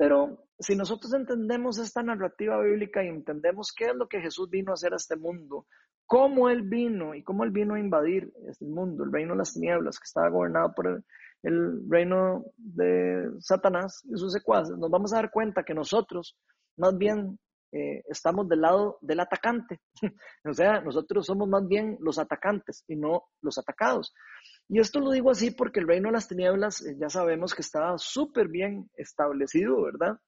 Pero si nosotros entendemos esta narrativa bíblica y entendemos qué es lo que Jesús vino a hacer a este mundo, cómo Él vino y cómo Él vino a invadir este mundo, el reino de las tinieblas, que estaba gobernado por el, reino de Satanás y sus secuaces, nos vamos a dar cuenta que nosotros más bien eh, estamos del lado del atacante. (laughs) o sea, nosotros somos más bien los atacantes y no los atacados. Y esto lo digo así porque el reino de las tinieblas eh, ya sabemos que estaba súper bien establecido, ¿verdad?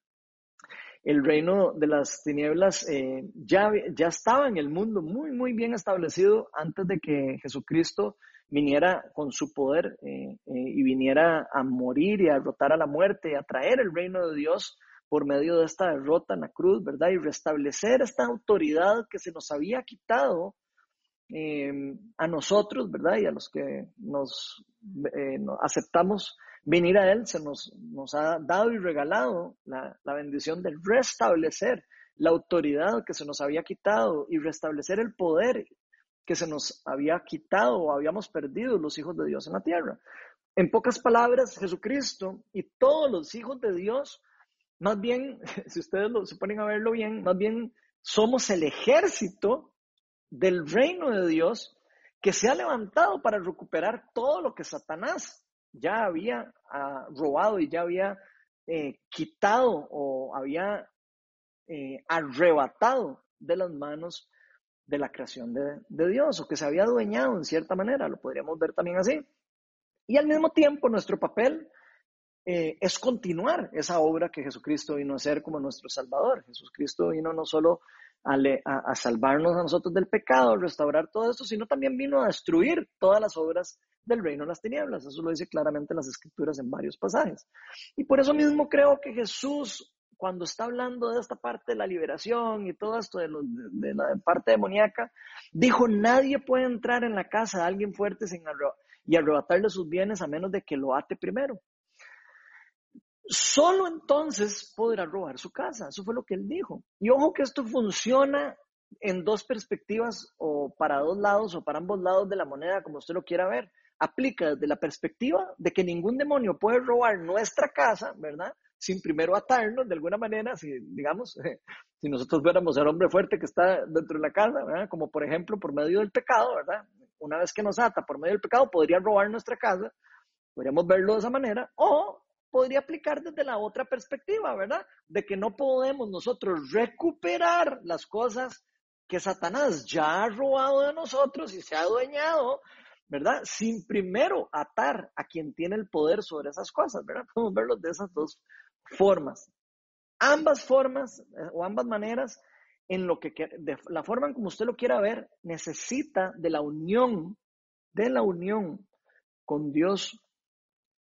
El reino de las tinieblas eh, ya, ya estaba en el mundo muy, muy bien establecido antes de que Jesucristo viniera con su poder y viniera a morir y a derrotar a la muerte y a traer el reino de Dios por medio de esta derrota en la cruz, ¿verdad? Y restablecer esta autoridad que se nos había quitado em, a nosotros, ¿verdad? Y a los que nos, eh, aceptamos venir a Él, se nos, nos ha dado y regalado la, la bendición de restablecer la autoridad que se nos había quitado y restablecer el poder que se nos había quitado o habíamos perdido los hijos de Dios en la tierra. En pocas palabras, Jesucristo y todos los hijos de Dios más bien, (laughs) si ustedes lo, se ponen a verlo bien, más bien somos el ejército del reino de Dios que se ha levantado para recuperar todo lo que Satanás ya había ah, robado y ya había eh, quitado o había eh, arrebatado de las manos de la creación de, Dios o que se había adueñado en cierta manera, lo podríamos ver también así. Y al mismo tiempo nuestro papel eh, es continuar esa obra que Jesucristo vino a hacer como nuestro Salvador. Jesucristo vino no solo a, salvarnos a nosotros del pecado, restaurar todo esto, sino también vino a destruir todas las obras del reino de las tinieblas. Eso lo dice claramente las escrituras en varios pasajes. Y por eso mismo creo que Jesús, cuando está hablando de esta parte de la liberación y todo esto de, de, la parte demoníaca, dijo, nadie puede entrar en la casa de alguien fuerte sin y arrebatarle sus bienes a menos de que lo ate primero. Solo entonces podrá robar su casa. Eso fue lo que él dijo. Y ojo que esto funciona en dos perspectivas o para dos lados o para ambos lados de la moneda, como usted lo quiera ver. Aplica desde la perspectiva de que ningún demonio puede robar nuestra casa, ¿verdad? Sin primero atarnos de alguna manera, si digamos, (laughs) si nosotros fuéramos el hombre fuerte que está dentro de la casa, ¿verdad? Como por ejemplo por medio del pecado, ¿verdad? Una vez que nos ata por medio del pecado, podría robar nuestra casa, podríamos verlo de esa manera, o podría aplicar desde la otra perspectiva, ¿verdad? De que no podemos nosotros recuperar las cosas que Satanás ya ha robado de nosotros y se ha adueñado, ¿verdad? Sin primero atar a quien tiene el poder sobre esas cosas, ¿verdad? (laughs) Podemos verlo de esas dos formas. Ambas formas eh, o ambas maneras, en lo que de la forma en como usted lo quiera ver, necesita de la unión, de la unión con Dios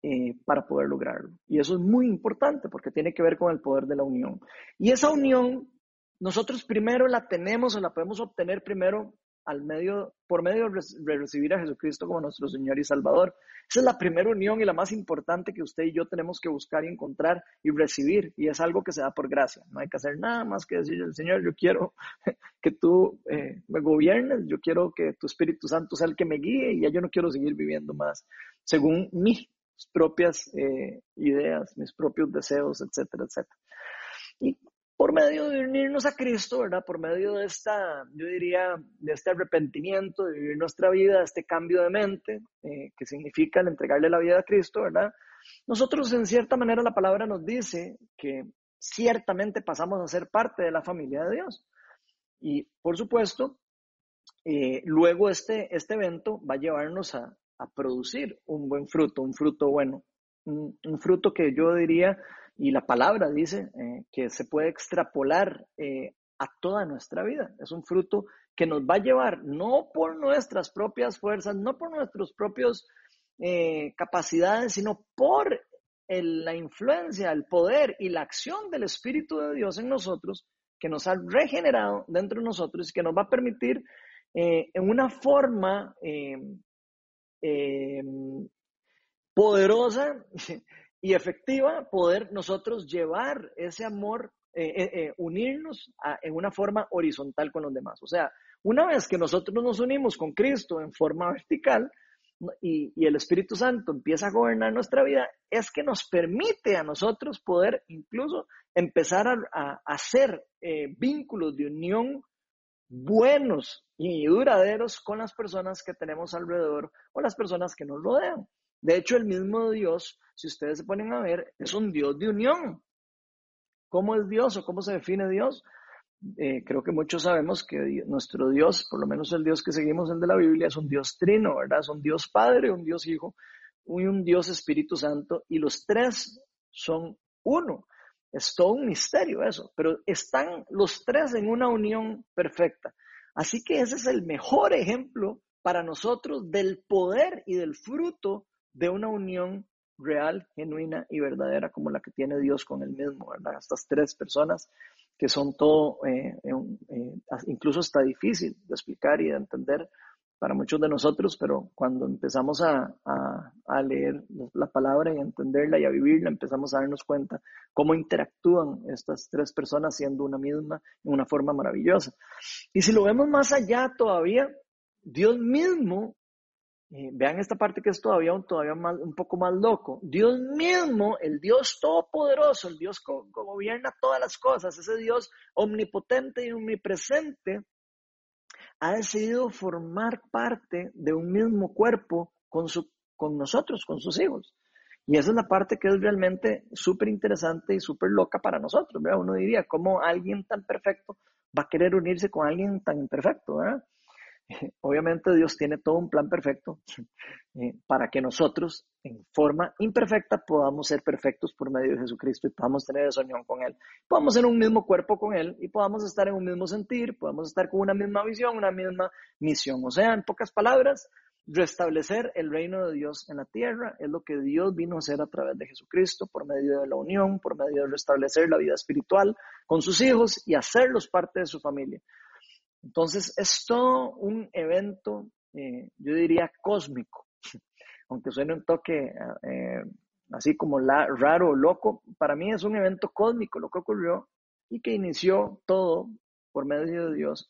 eh, para poder lograrlo. Y eso es muy importante porque tiene que ver con el poder de la unión. Y esa unión, nosotros primero la tenemos o la podemos obtener primero al medio, por medio de recibir a Jesucristo como nuestro Señor y Salvador. Esa es la primera unión y la más importante que usted y yo tenemos que buscar y encontrar y recibir. Y es algo que se da por gracia. No hay que hacer nada más que decirle al Señor, yo quiero (laughs) que tú eh, me gobiernes, yo quiero que tu Espíritu Santo sea el que me guíe y ya yo no quiero seguir viviendo más según propias eh, ideas, mis propios deseos, etcétera, etcétera. Y por medio de unirnos a Cristo, ¿verdad? Por medio de esta, yo diría, de este arrepentimiento, de vivir nuestra vida, este cambio de mente, eh, que significa el entregarle la vida a Cristo, ¿verdad? Nosotros, en cierta manera, la palabra nos dice que ciertamente pasamos a ser parte de la familia de Dios. Y, por supuesto, eh, luego este, este evento va a llevarnos a, a producir un buen fruto, un fruto bueno, un, fruto que yo diría, y la palabra dice, eh, que se puede extrapolar eh, a toda nuestra vida. Es un fruto que nos va a llevar no por nuestras propias fuerzas, no por nuestras propias eh, capacidades, sino por la influencia, el poder y la acción del Espíritu de Dios en nosotros, que nos ha regenerado dentro de nosotros y que nos va a permitir en una forma eh, poderosa (laughs) y efectiva poder nosotros llevar ese amor, eh, eh, unirnos en una forma horizontal con los demás. O sea, una vez que nosotros nos unimos con Cristo en forma vertical y, el Espíritu Santo empieza a gobernar nuestra vida, es que nos permite a nosotros poder incluso empezar a hacer vínculos de unión buenos y duraderos con las personas que tenemos alrededor o las personas que nos rodean. De hecho, el mismo Dios, si ustedes se ponen a ver, es un Dios de unión. ¿Cómo es Dios o cómo se define Dios? Eh, creo que muchos sabemos que nuestro Dios, por lo menos el Dios que seguimos, el de la Biblia, es un Dios trino, ¿verdad? Es un Dios Padre, un Dios Hijo y un Dios Espíritu Santo, y los tres son uno. Es todo un misterio eso, pero están los tres en una unión perfecta. Así que ese es el mejor ejemplo para nosotros del poder y del fruto de una unión real, genuina y verdadera como la que tiene Dios con el mismo, ¿verdad? Estas tres personas que son todo, eh, eh, incluso está difícil de explicar y de entender para muchos de nosotros, pero cuando empezamos a, leer la palabra y a entenderla y a vivirla, empezamos a darnos cuenta cómo interactúan estas tres personas siendo una misma en una forma maravillosa. Y si lo vemos más allá todavía, Dios mismo eh, vean esta parte que es todavía, un, todavía más, un poco más loco. Dios mismo, el Dios todopoderoso, el Dios que gobierna todas las cosas, ese Dios omnipotente y omnipresente, ha decidido formar parte de un mismo cuerpo con, su, con nosotros, con sus hijos. Y esa es la parte que es realmente súper interesante y súper loca para nosotros. Uno diría, ¿cómo alguien tan perfecto va a querer unirse con alguien tan imperfecto? ¿verdad? (laughs) Obviamente Dios tiene todo un plan perfecto (laughs) eh, para que nosotros en forma imperfecta podamos ser perfectos por medio de Jesucristo y podamos tener esa unión con Él. Podamos ser un mismo cuerpo con Él y podamos estar en un mismo sentir, podamos estar con una misma visión, una misma misión. O sea, en pocas palabras, restablecer el reino de Dios en la tierra es lo que Dios vino a hacer a través de Jesucristo por medio de la unión, por medio de restablecer la vida espiritual con sus hijos y hacerlos parte de su familia. Entonces, es todo un evento, eh, yo diría, cósmico, (laughs) aunque suene un toque eh, así como la, raro o loco, para mí es un evento cósmico lo que ocurrió y que inició todo por medio de Dios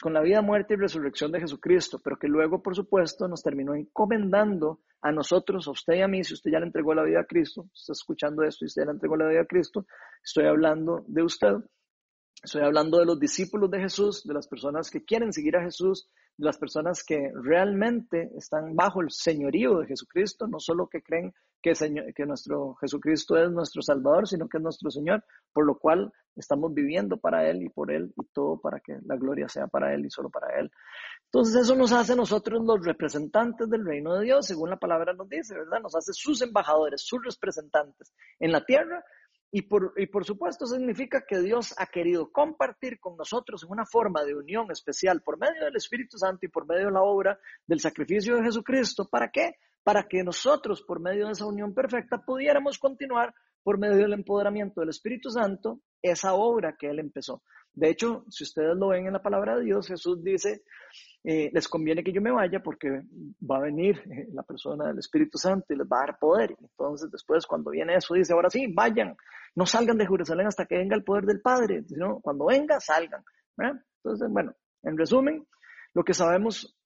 con la vida, muerte y resurrección de Jesucristo, pero que luego, por supuesto, nos terminó encomendando a nosotros, a usted y a mí, si usted ya le entregó la vida a Cristo, está escuchando esto y usted ya le entregó la vida a Cristo, estoy hablando de usted, Estoy hablando de los discípulos de Jesús, de las personas que quieren seguir a Jesús, de las personas que realmente están bajo el señorío de Jesucristo, no solo que creen que, que nuestro Jesucristo es nuestro Salvador, sino que es nuestro Señor, por lo cual estamos viviendo para Él y por Él y todo para que la gloria sea para Él y solo para Él. Entonces eso nos hace nosotros los representantes del reino de Dios, según la palabra nos dice, ¿verdad? Nos hace sus embajadores, sus representantes en la tierra y por, y por supuesto significa que Dios ha querido compartir con nosotros en una forma de unión especial por medio del Espíritu Santo y por medio de la obra del sacrificio de Jesucristo. ¿Para qué? Para que nosotros, por medio de esa unión perfecta, pudiéramos continuar por medio del empoderamiento del Espíritu Santo esa obra que Él empezó. De hecho, si ustedes lo ven en la palabra de Dios, Jesús dice, eh, les conviene que yo me vaya porque va a venir eh, la persona del Espíritu Santo y les va a dar poder. Entonces, después, cuando viene eso, dice, ahora sí, vayan, no salgan de Jerusalén hasta que venga el poder del Padre, sino cuando venga, salgan. Entonces, bueno, en resumen, lo que sabemos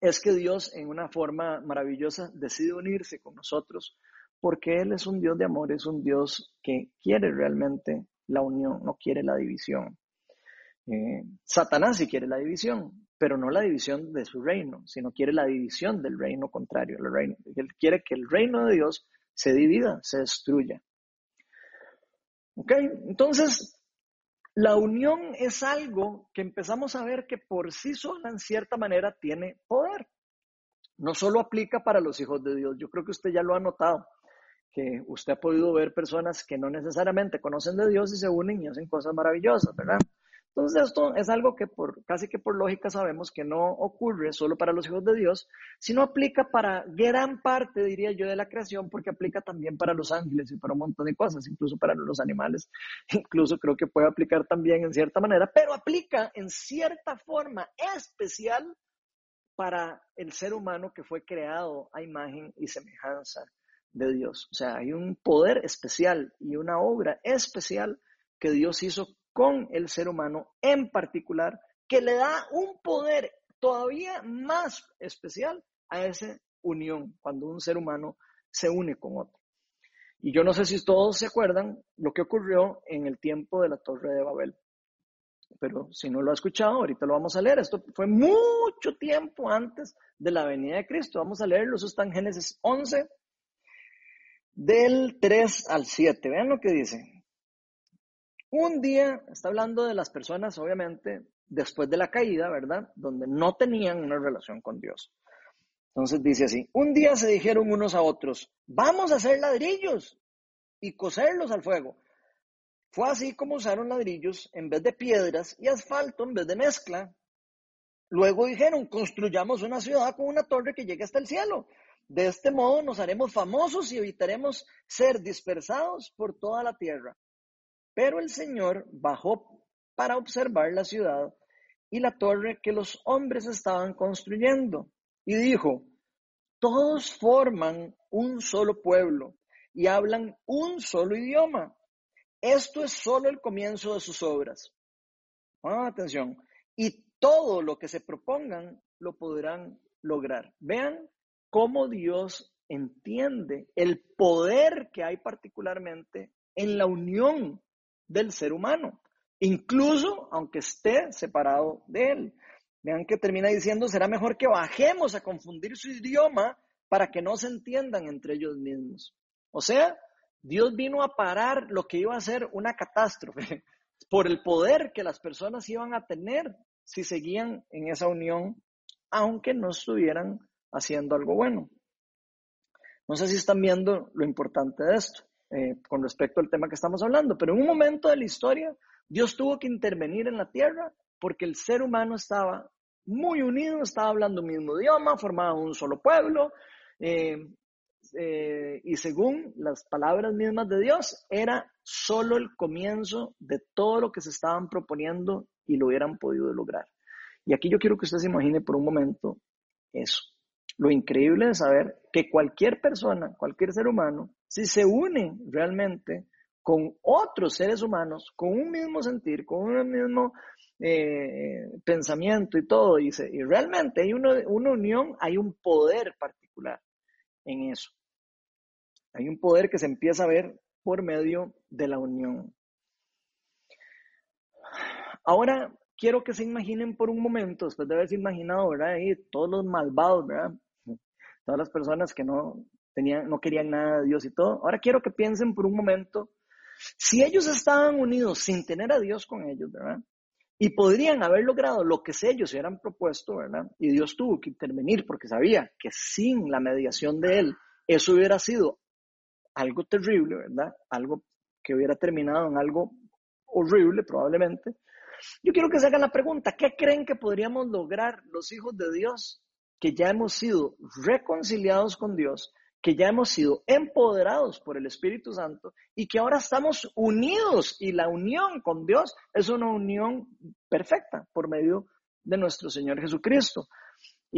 es que Dios en una forma maravillosa decide unirse con nosotros porque Él es un Dios de amor, es un Dios que quiere realmente la unión, no quiere la división. Eh, Satanás sí quiere la división, pero no la división de su reino, sino quiere la división del reino contrario. El reino, él quiere que el reino de Dios se divida, se destruya. ¿Ok? Entonces, la unión es algo que empezamos a ver que por sí sola, en cierta manera, tiene poder. No solo aplica para los hijos de Dios, yo creo que usted ya lo ha notado, que usted ha podido ver personas que no necesariamente conocen de Dios y se unen y hacen cosas maravillosas, ¿verdad? Entonces esto es algo que por casi que por lógica sabemos que no ocurre solo para los hijos de Dios, sino aplica para gran parte, diría yo, de la creación, porque aplica también para los ángeles y para un montón de cosas, incluso para los animales, (laughs) incluso creo que puede aplicar también en cierta manera, pero aplica en cierta forma especial para el ser humano que fue creado a imagen y semejanza de Dios. O sea, hay un poder especial y una obra especial que Dios hizo con el ser humano en particular, que le da un poder todavía más especial a esa unión, cuando un ser humano se une con otro. Y yo no sé si todos se acuerdan lo que ocurrió en el tiempo de la Torre de Babel. Pero si no lo ha escuchado, ahorita lo vamos a leer. Esto fue mucho tiempo antes de la venida de Cristo. Vamos a leerlo. Eso está en Génesis 11, del 3 al 7. Vean lo que dice. Un día, está hablando de las personas, obviamente, después de la caída, ¿verdad? Donde no tenían una relación con Dios. Entonces dice así, un día se dijeron unos a otros, vamos a hacer ladrillos y coserlos al fuego. Fue así como usaron ladrillos en vez de piedras y asfalto en vez de mezcla. Luego dijeron, construyamos una ciudad con una torre que llegue hasta el cielo. De este modo nos haremos famosos y evitaremos ser dispersados por toda la tierra. Pero el Señor bajó para observar la ciudad y la torre que los hombres estaban construyendo y dijo, todos forman un solo pueblo y hablan un solo idioma. Esto es solo el comienzo de sus obras. atención. Y todo lo que se propongan lo podrán lograr. Vean cómo Dios entiende el poder que hay particularmente en la unión del ser humano, incluso aunque esté separado de él. Vean que termina diciendo, será mejor que bajemos a confundir su idioma para que no se entiendan entre ellos mismos. O sea, Dios vino a parar lo que iba a ser una catástrofe (laughs) por el poder que las personas iban a tener si seguían en esa unión, aunque no estuvieran haciendo algo bueno. No sé si están viendo lo importante de esto eh, con respecto al tema que estamos hablando, pero en un momento de la historia, Dios tuvo que intervenir en la tierra porque el ser humano estaba muy unido, estaba hablando un mismo idioma, formaba un solo pueblo, eh, eh, y según las palabras mismas de Dios, era solo el comienzo de todo lo que se estaban proponiendo y lo hubieran podido lograr. Y aquí yo quiero que usted se imagine por un momento eso. Lo increíble de saber que cualquier persona, cualquier ser humano, si se une realmente con otros seres humanos, con un mismo sentir, con un mismo eh, pensamiento y todo, y, y realmente hay una, unión, hay un poder particular en eso. Hay un poder que se empieza a ver por medio de la unión. Ahora quiero que se imaginen por un momento, después de haberse imaginado, ¿verdad? Ahí, todos los malvados, ¿verdad? Todas las personas que no tenían, no querían nada de Dios y todo. Ahora quiero que piensen por un momento, si ellos estaban unidos sin tener a Dios con ellos, ¿verdad? Y podrían haber logrado lo que ellos hubieran propuesto, ¿verdad? Y Dios tuvo que intervenir porque sabía que sin la mediación de Él, eso hubiera sido algo terrible, ¿verdad? Algo que hubiera terminado en algo horrible probablemente. Yo quiero que se hagan la pregunta, ¿qué creen que podríamos lograr los hijos de Dios que ya hemos sido reconciliados con Dios, que ya hemos sido empoderados por el Espíritu Santo y que ahora estamos unidos y la unión con Dios es una unión perfecta por medio de nuestro Señor Jesucristo?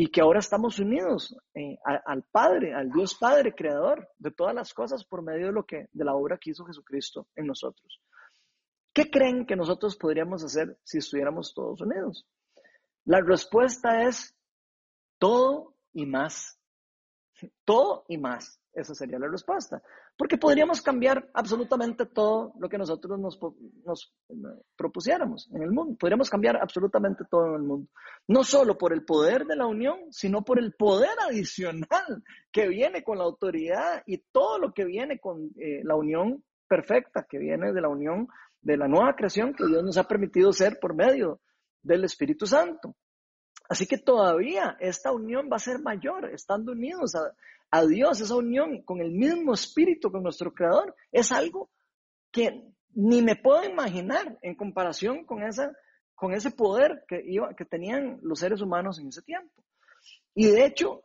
y que ahora estamos unidos eh, al Padre, al Dios Padre, creador de todas las cosas por medio de lo que de la obra que hizo Jesucristo en nosotros. ¿Qué creen que nosotros podríamos hacer si estuviéramos todos unidos? La respuesta es todo y más. Todo y más. Esa sería la respuesta. Porque podríamos cambiar absolutamente todo lo que nosotros nos, nos, propusiéramos en el mundo. Podríamos cambiar absolutamente todo en el mundo. No solo por el poder de la unión, sino por el poder adicional que viene con la autoridad y todo lo que viene con eh, la unión perfecta, que viene de la unión de la nueva creación que Dios nos ha permitido ser por medio del Espíritu Santo. Así que todavía esta unión va a ser mayor, estando unidos a, Dios, esa unión con el mismo espíritu, con nuestro Creador, es algo que ni me puedo imaginar en comparación con, esa, con ese poder que, que tenían los seres humanos en ese tiempo. Y de hecho,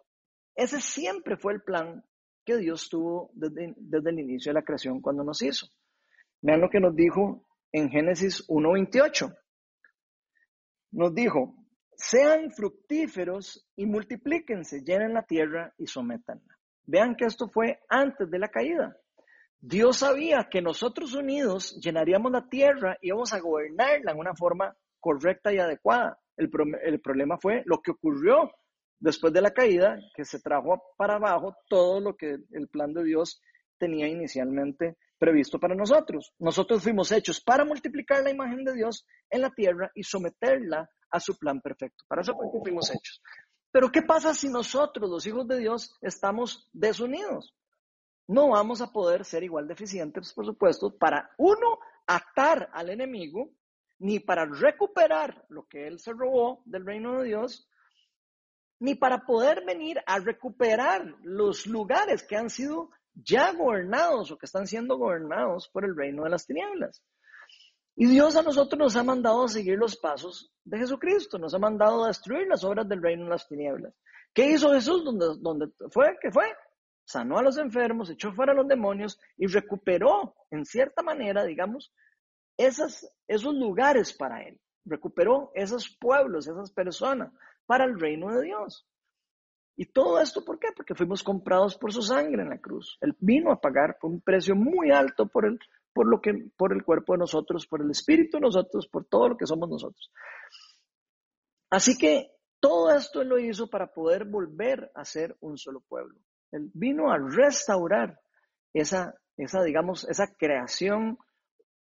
ese siempre fue el plan que Dios tuvo desde, desde el inicio de la creación cuando nos hizo. Vean lo que nos dijo en Génesis 1.28. Nos dijo, sean fructíferos y multiplíquense, llenen la tierra y sométanla. Vean que esto fue antes de la caída. Dios sabía que nosotros unidos llenaríamos la tierra y íbamos a gobernarla en una forma correcta y adecuada. El, el, problema fue lo que ocurrió después de la caída, que se trajo para abajo todo lo que el plan de Dios tenía inicialmente previsto para nosotros. Nosotros fuimos hechos para multiplicar la imagen de Dios en la tierra y someterla a su plan perfecto. Para eso fuimos hechos. Pero ¿qué pasa si nosotros, los hijos de Dios, estamos desunidos? No vamos a poder ser igual de eficientes, por supuesto, para uno, atar al enemigo, ni para recuperar lo que él se robó del reino de Dios, ni para poder venir a recuperar los lugares que han sido ya gobernados o que están siendo gobernados por el reino de las tinieblas. Y Dios a nosotros nos ha mandado a seguir los pasos de Jesucristo, nos ha mandado a destruir las obras del reino de las tinieblas. ¿Qué hizo Jesús? ¿Dónde, fue? ¿Qué fue? Sanó a los enfermos, echó fuera a los demonios y recuperó, en cierta manera, digamos, esos lugares para Él. Recuperó esos pueblos, esas personas para el reino de Dios. ¿Y todo esto por qué? Porque fuimos comprados por su sangre en la cruz. Él vino a pagar por un precio muy alto por el por lo que, por el cuerpo de nosotros, por el espíritu de nosotros, por todo lo que somos nosotros. Así que Todo esto Él lo hizo para poder volver a ser un solo pueblo. Él vino a restaurar esa, esa digamos, esa creación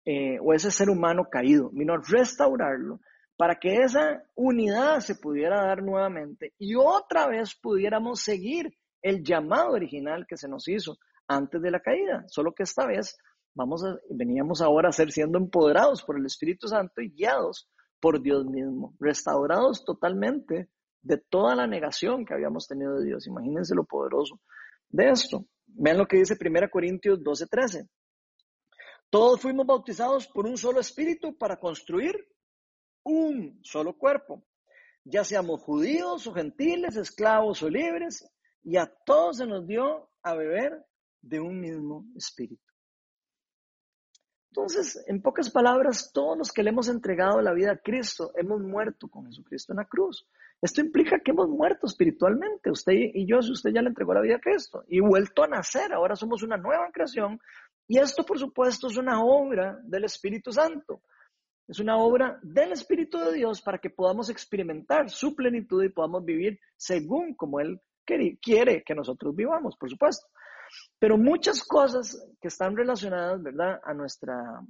eh, o ese ser humano caído. Vino a restaurarlo para que esa unidad se pudiera dar nuevamente y otra vez pudiéramos seguir el llamado original que se nos hizo antes de la caída, solo que esta vez vamos a, veníamos ahora a ser siendo empoderados por el Espíritu Santo y guiados por Dios mismo, restaurados totalmente de toda la negación que habíamos tenido de Dios. Imagínense lo poderoso de esto. Vean lo que dice 1 Corintios 12:13. Todos fuimos bautizados por un solo espíritu para construir un solo cuerpo, ya seamos judíos o gentiles, esclavos o libres, y a todos se nos dio a beber de un mismo espíritu. Entonces, en pocas palabras, todos los que le hemos entregado la vida a Cristo, hemos muerto con Jesucristo en la cruz. Esto implica que hemos muerto espiritualmente. Usted y yo, si usted ya le entregó la vida a Cristo y vuelto a nacer, ahora somos una nueva creación. Y esto, por supuesto, es una obra del Espíritu Santo. Es una obra del Espíritu de Dios para que podamos experimentar su plenitud y podamos vivir según como Él quiere que nosotros vivamos, por supuesto. Pero muchas cosas que están relacionadas, ¿verdad?, a nuestra,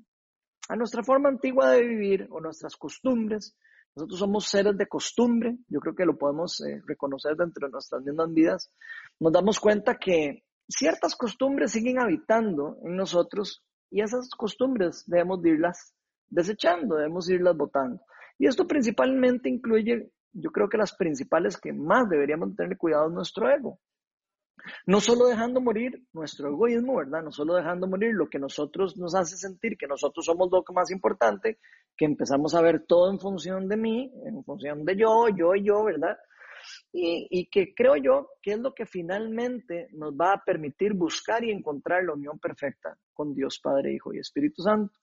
a nuestra forma antigua de vivir o nuestras costumbres. Nosotros somos seres de costumbre, yo creo que lo podemos eh, reconocer dentro de nuestras mismas vidas. Nos damos cuenta que ciertas costumbres siguen habitando en nosotros y esas costumbres debemos irlas desechando, debemos irlas votando. Y esto principalmente incluye, yo creo que las principales que más deberíamos tener cuidado es nuestro ego. No solo dejando morir nuestro egoísmo, ¿verdad? No solo dejando morir lo que nosotros nos hace sentir que nosotros somos lo más importante, que empezamos a ver todo en función de mí, en función de yo, yo y yo, ¿verdad? Y, y, que creo yo que es lo que finalmente nos va a permitir buscar y encontrar la unión perfecta con Dios Padre, Hijo y Espíritu Santo.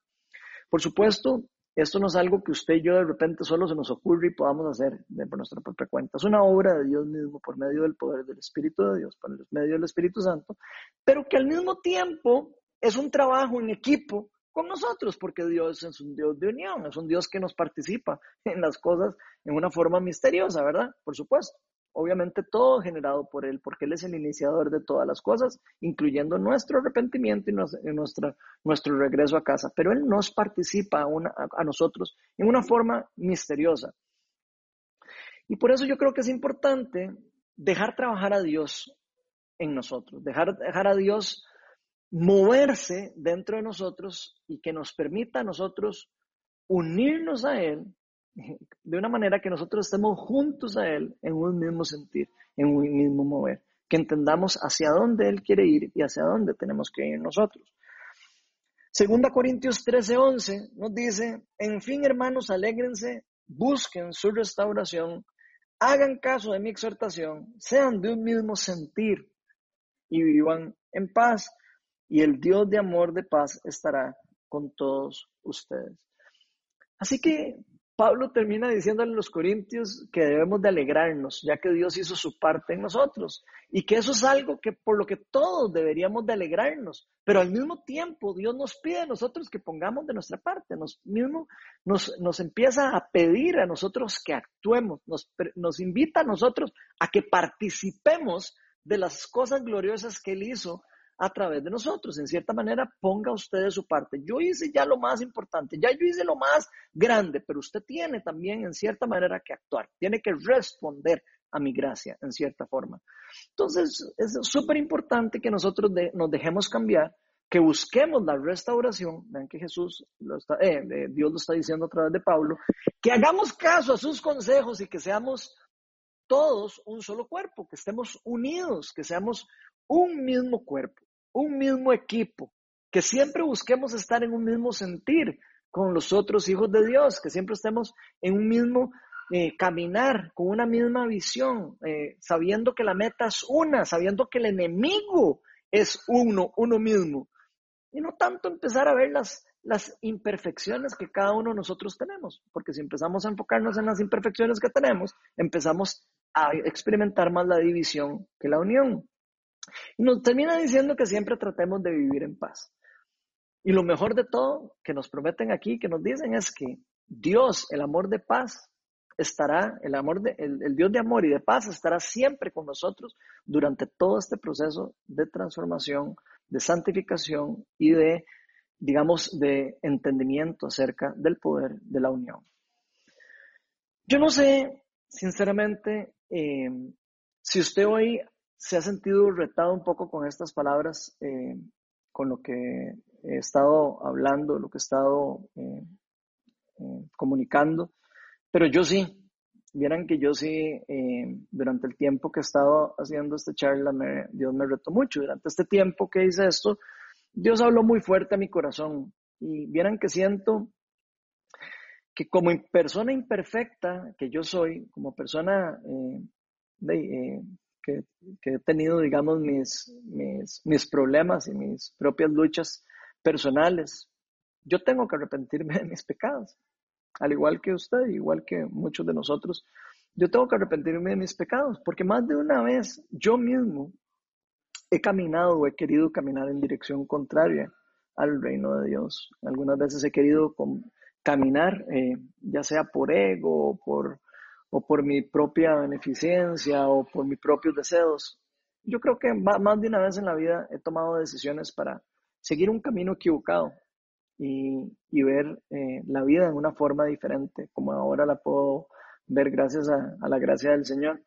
Por supuesto, esto no es algo que usted y yo de repente solo se nos ocurre y podamos hacer de nuestra propia cuenta. Es una obra de Dios mismo por medio del poder del Espíritu de Dios, por medio del Espíritu Santo, pero que al mismo tiempo es un trabajo en equipo con nosotros, porque Dios es un Dios de unión, es un Dios que nos participa en las cosas en una forma misteriosa, ¿verdad? Por supuesto. Obviamente todo generado por Él, porque Él es el iniciador de todas las cosas, incluyendo nuestro arrepentimiento y nuestra, nuestro regreso a casa. Pero Él nos participa a, nosotros en una forma misteriosa. Y por eso yo creo que es importante dejar trabajar a Dios en nosotros, dejar, dejar a Dios moverse dentro de nosotros y que nos permita a nosotros unirnos a Él de una manera que nosotros estemos juntos a Él en un mismo sentir, en un mismo mover, que entendamos hacia dónde Él quiere ir y hacia dónde tenemos que ir nosotros. Segunda Corintios 13:11 nos dice, en fin hermanos, alégrense, busquen su restauración, hagan caso de mi exhortación, sean de un mismo sentir y vivan en paz, y el Dios de amor de paz estará con todos ustedes. Así que Pablo termina diciéndole a los corintios que debemos de alegrarnos, ya que Dios hizo su parte en nosotros, y que eso es algo que por lo que todos deberíamos de alegrarnos, pero al mismo tiempo Dios nos pide a nosotros que pongamos de nuestra parte, nos mismo nos, nos empieza a pedir a nosotros que actuemos, nos, nos invita a nosotros a que participemos de las cosas gloriosas que Él hizo a través de nosotros. En cierta manera, ponga usted de su parte. Yo hice ya lo más importante, ya yo hice lo más grande, pero usted tiene también en cierta manera que actuar, tiene que responder a mi gracia en cierta forma. Entonces, es súper importante que nosotros nos dejemos cambiar, que busquemos la restauración, vean que Jesús, lo está, eh, Dios lo está diciendo a través de Pablo, que hagamos caso a sus consejos y que seamos todos un solo cuerpo, que estemos unidos, que seamos un mismo cuerpo un mismo equipo, que siempre busquemos estar en un mismo sentir con los otros hijos de Dios, que siempre estemos en un mismo eh, caminar, con una misma visión, eh, sabiendo que la meta es una, sabiendo que el enemigo es uno, uno mismo. Y no tanto empezar a ver las, las imperfecciones que cada uno de nosotros tenemos, porque si empezamos a enfocarnos en las imperfecciones que tenemos, empezamos a experimentar más la división que la unión. Y nos termina diciendo que siempre tratemos de vivir en paz. Y lo mejor de todo que nos prometen aquí, que nos dicen es que Dios, el amor de paz, estará, el, amor el, Dios de amor y de paz estará siempre con nosotros durante todo este proceso de transformación, de santificación y de, digamos, de entendimiento acerca del poder de la unión. Yo no sé, sinceramente, eh, si usted hoy se ha sentido retado un poco con estas palabras, eh, con lo que he estado hablando, lo que he estado eh, comunicando, pero yo sí, vieran que yo sí, eh, durante el tiempo que he estado haciendo esta charla, Dios me retó mucho. Durante este tiempo que hice esto, Dios habló muy fuerte a mi corazón. Y vieran que siento que como persona imperfecta que yo soy, como persona eh, eh, que, he tenido, digamos, mis, mis, mis problemas y mis propias luchas personales, yo tengo que arrepentirme de mis pecados al igual que usted, igual que muchos de nosotros, yo tengo que arrepentirme de mis pecados, porque más de una vez yo mismo he caminado o he querido caminar en dirección contraria al reino de Dios. Algunas veces he querido caminar, eh, ya sea por ego o por, o por mi propia beneficencia o por mis propios deseos. Yo creo que más de una vez en la vida he tomado decisiones para seguir un camino equivocado, y, ver eh, la vida en una forma diferente, como ahora la puedo ver gracias a, la gracia del Señor.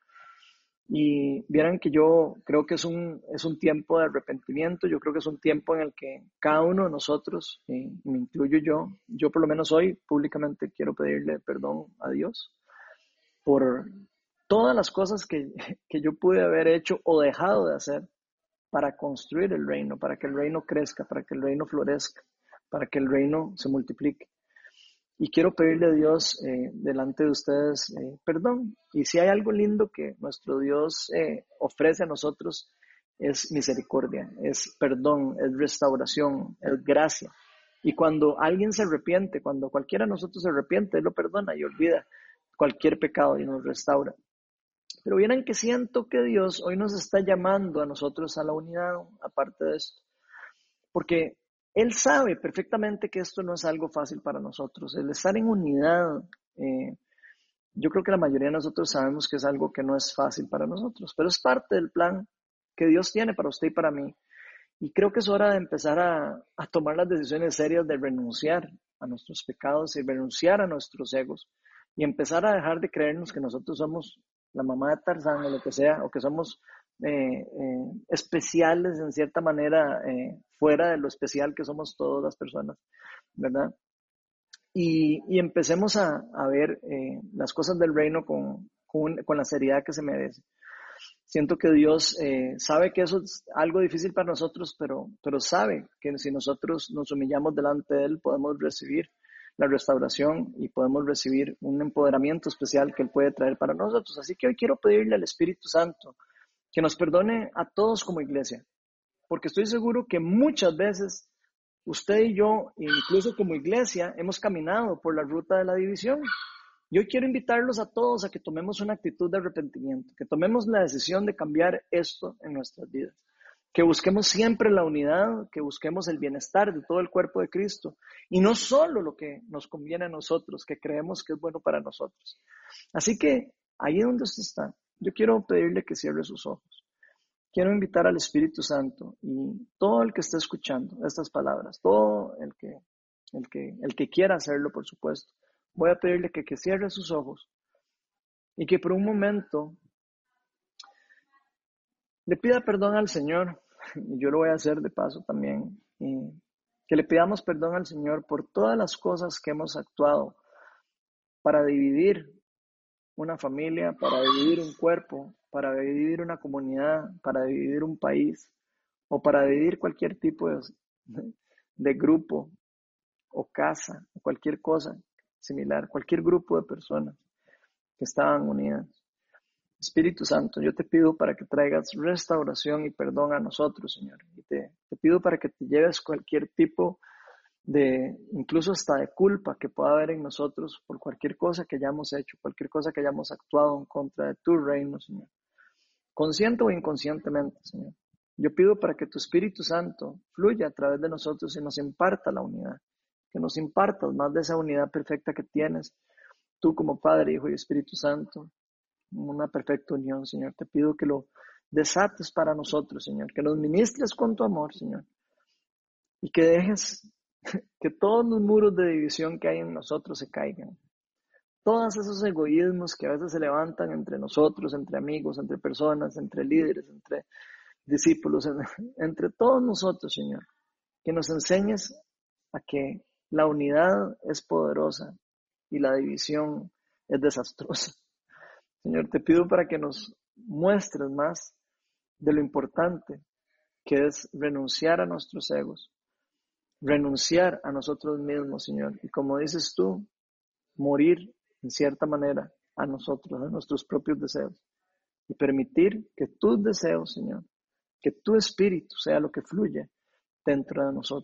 Y vieran que yo creo que es un, es un tiempo de arrepentimiento, yo creo que es un tiempo en el que cada uno de nosotros, y me incluyo yo, yo por lo menos hoy públicamente quiero pedirle perdón a Dios por todas las cosas que, (laughs) que yo pude haber hecho o dejado de hacer para construir el reino, para que el reino crezca, para que el reino florezca para que el reino se multiplique. Y quiero pedirle a Dios eh, delante de ustedes eh, perdón. Y si hay algo lindo que nuestro Dios eh, ofrece a nosotros, es misericordia, es perdón, es restauración, es gracia. Y cuando alguien se arrepiente, cuando cualquiera de nosotros se arrepiente, Él lo perdona y olvida cualquier pecado y nos restaura. Pero vieran que siento que Dios hoy nos está llamando a nosotros a la unidad, aparte de esto. Porque él sabe perfectamente que esto no es algo fácil para nosotros. El estar en unidad, eh, yo creo que la mayoría de nosotros sabemos que es algo que no es fácil para nosotros, pero es parte del plan que Dios tiene para usted y para mí. Y creo que es hora de empezar a, a tomar las decisiones serias de renunciar a nuestros pecados y renunciar a nuestros egos y empezar a dejar de creernos que nosotros somos la mamá de Tarzán o lo que sea, o que somos eh, eh, especiales en cierta manera, eh, fuera de lo especial que somos todas las personas, ¿verdad? Y, y empecemos a, a ver las cosas del reino con, con, con, la seriedad que se merece. Siento que Dios sabe que eso es algo difícil para nosotros, pero, pero sabe que si nosotros nos humillamos delante de Él, podemos recibir la restauración y podemos recibir un empoderamiento especial que Él puede traer para nosotros. Así que hoy quiero pedirle al Espíritu Santo que nos perdone a todos como iglesia, porque estoy seguro que muchas veces usted y yo, incluso como iglesia, hemos caminado por la ruta de la división. Yo quiero invitarlos a todos a que tomemos una actitud de arrepentimiento, que tomemos la decisión de cambiar esto en nuestras vidas, que busquemos siempre la unidad, que busquemos el bienestar de todo el cuerpo de Cristo y no solo lo que nos conviene a nosotros, que creemos que es bueno para nosotros. Así que ahí donde usted está, yo quiero pedirle que cierre sus ojos. Quiero invitar al Espíritu Santo y todo el que esté escuchando estas palabras, todo el que, el que, el que quiera hacerlo, por supuesto, voy a pedirle que, que cierre sus ojos y que por un momento le pida perdón al Señor, y yo lo voy a hacer de paso también, y que le pidamos perdón al Señor por todas las cosas que hemos actuado para dividir una familia, para dividir un cuerpo, para dividir una comunidad, para dividir un país o para dividir cualquier tipo de, grupo o casa o cualquier cosa similar, cualquier grupo de personas que estaban unidas. Espíritu Santo, yo te pido para que traigas restauración y perdón a nosotros, Señor. Y te, pido para que te lleves cualquier tipo de incluso hasta de culpa que pueda haber en nosotros por cualquier cosa que hayamos hecho, cualquier cosa que hayamos actuado en contra de tu reino, Señor. Consciente o inconscientemente, Señor. Yo pido para que tu Espíritu Santo fluya a través de nosotros y nos imparta la unidad, que nos impartas más de esa unidad perfecta que tienes tú como Padre, Hijo y Espíritu Santo, una perfecta unión, Señor. Te pido que lo desates para nosotros, Señor, que nos ministres con tu amor, Señor, y que dejes (laughs) que todos los muros de división que hay en nosotros se caigan. Todos esos egoísmos que a veces se levantan entre nosotros, entre amigos, entre personas, entre líderes, entre discípulos, (laughs) entre todos nosotros, Señor. Que nos enseñes a que la unidad es poderosa y la división es desastrosa. Señor, te pido para que nos muestres más de lo importante que es renunciar a nuestros egos, renunciar a nosotros mismos, Señor. Y como dices tú, morir en cierta manera a nosotros, a nuestros propios deseos. Y permitir que tus deseos, Señor, que tu espíritu sea lo que fluye dentro de nosotros.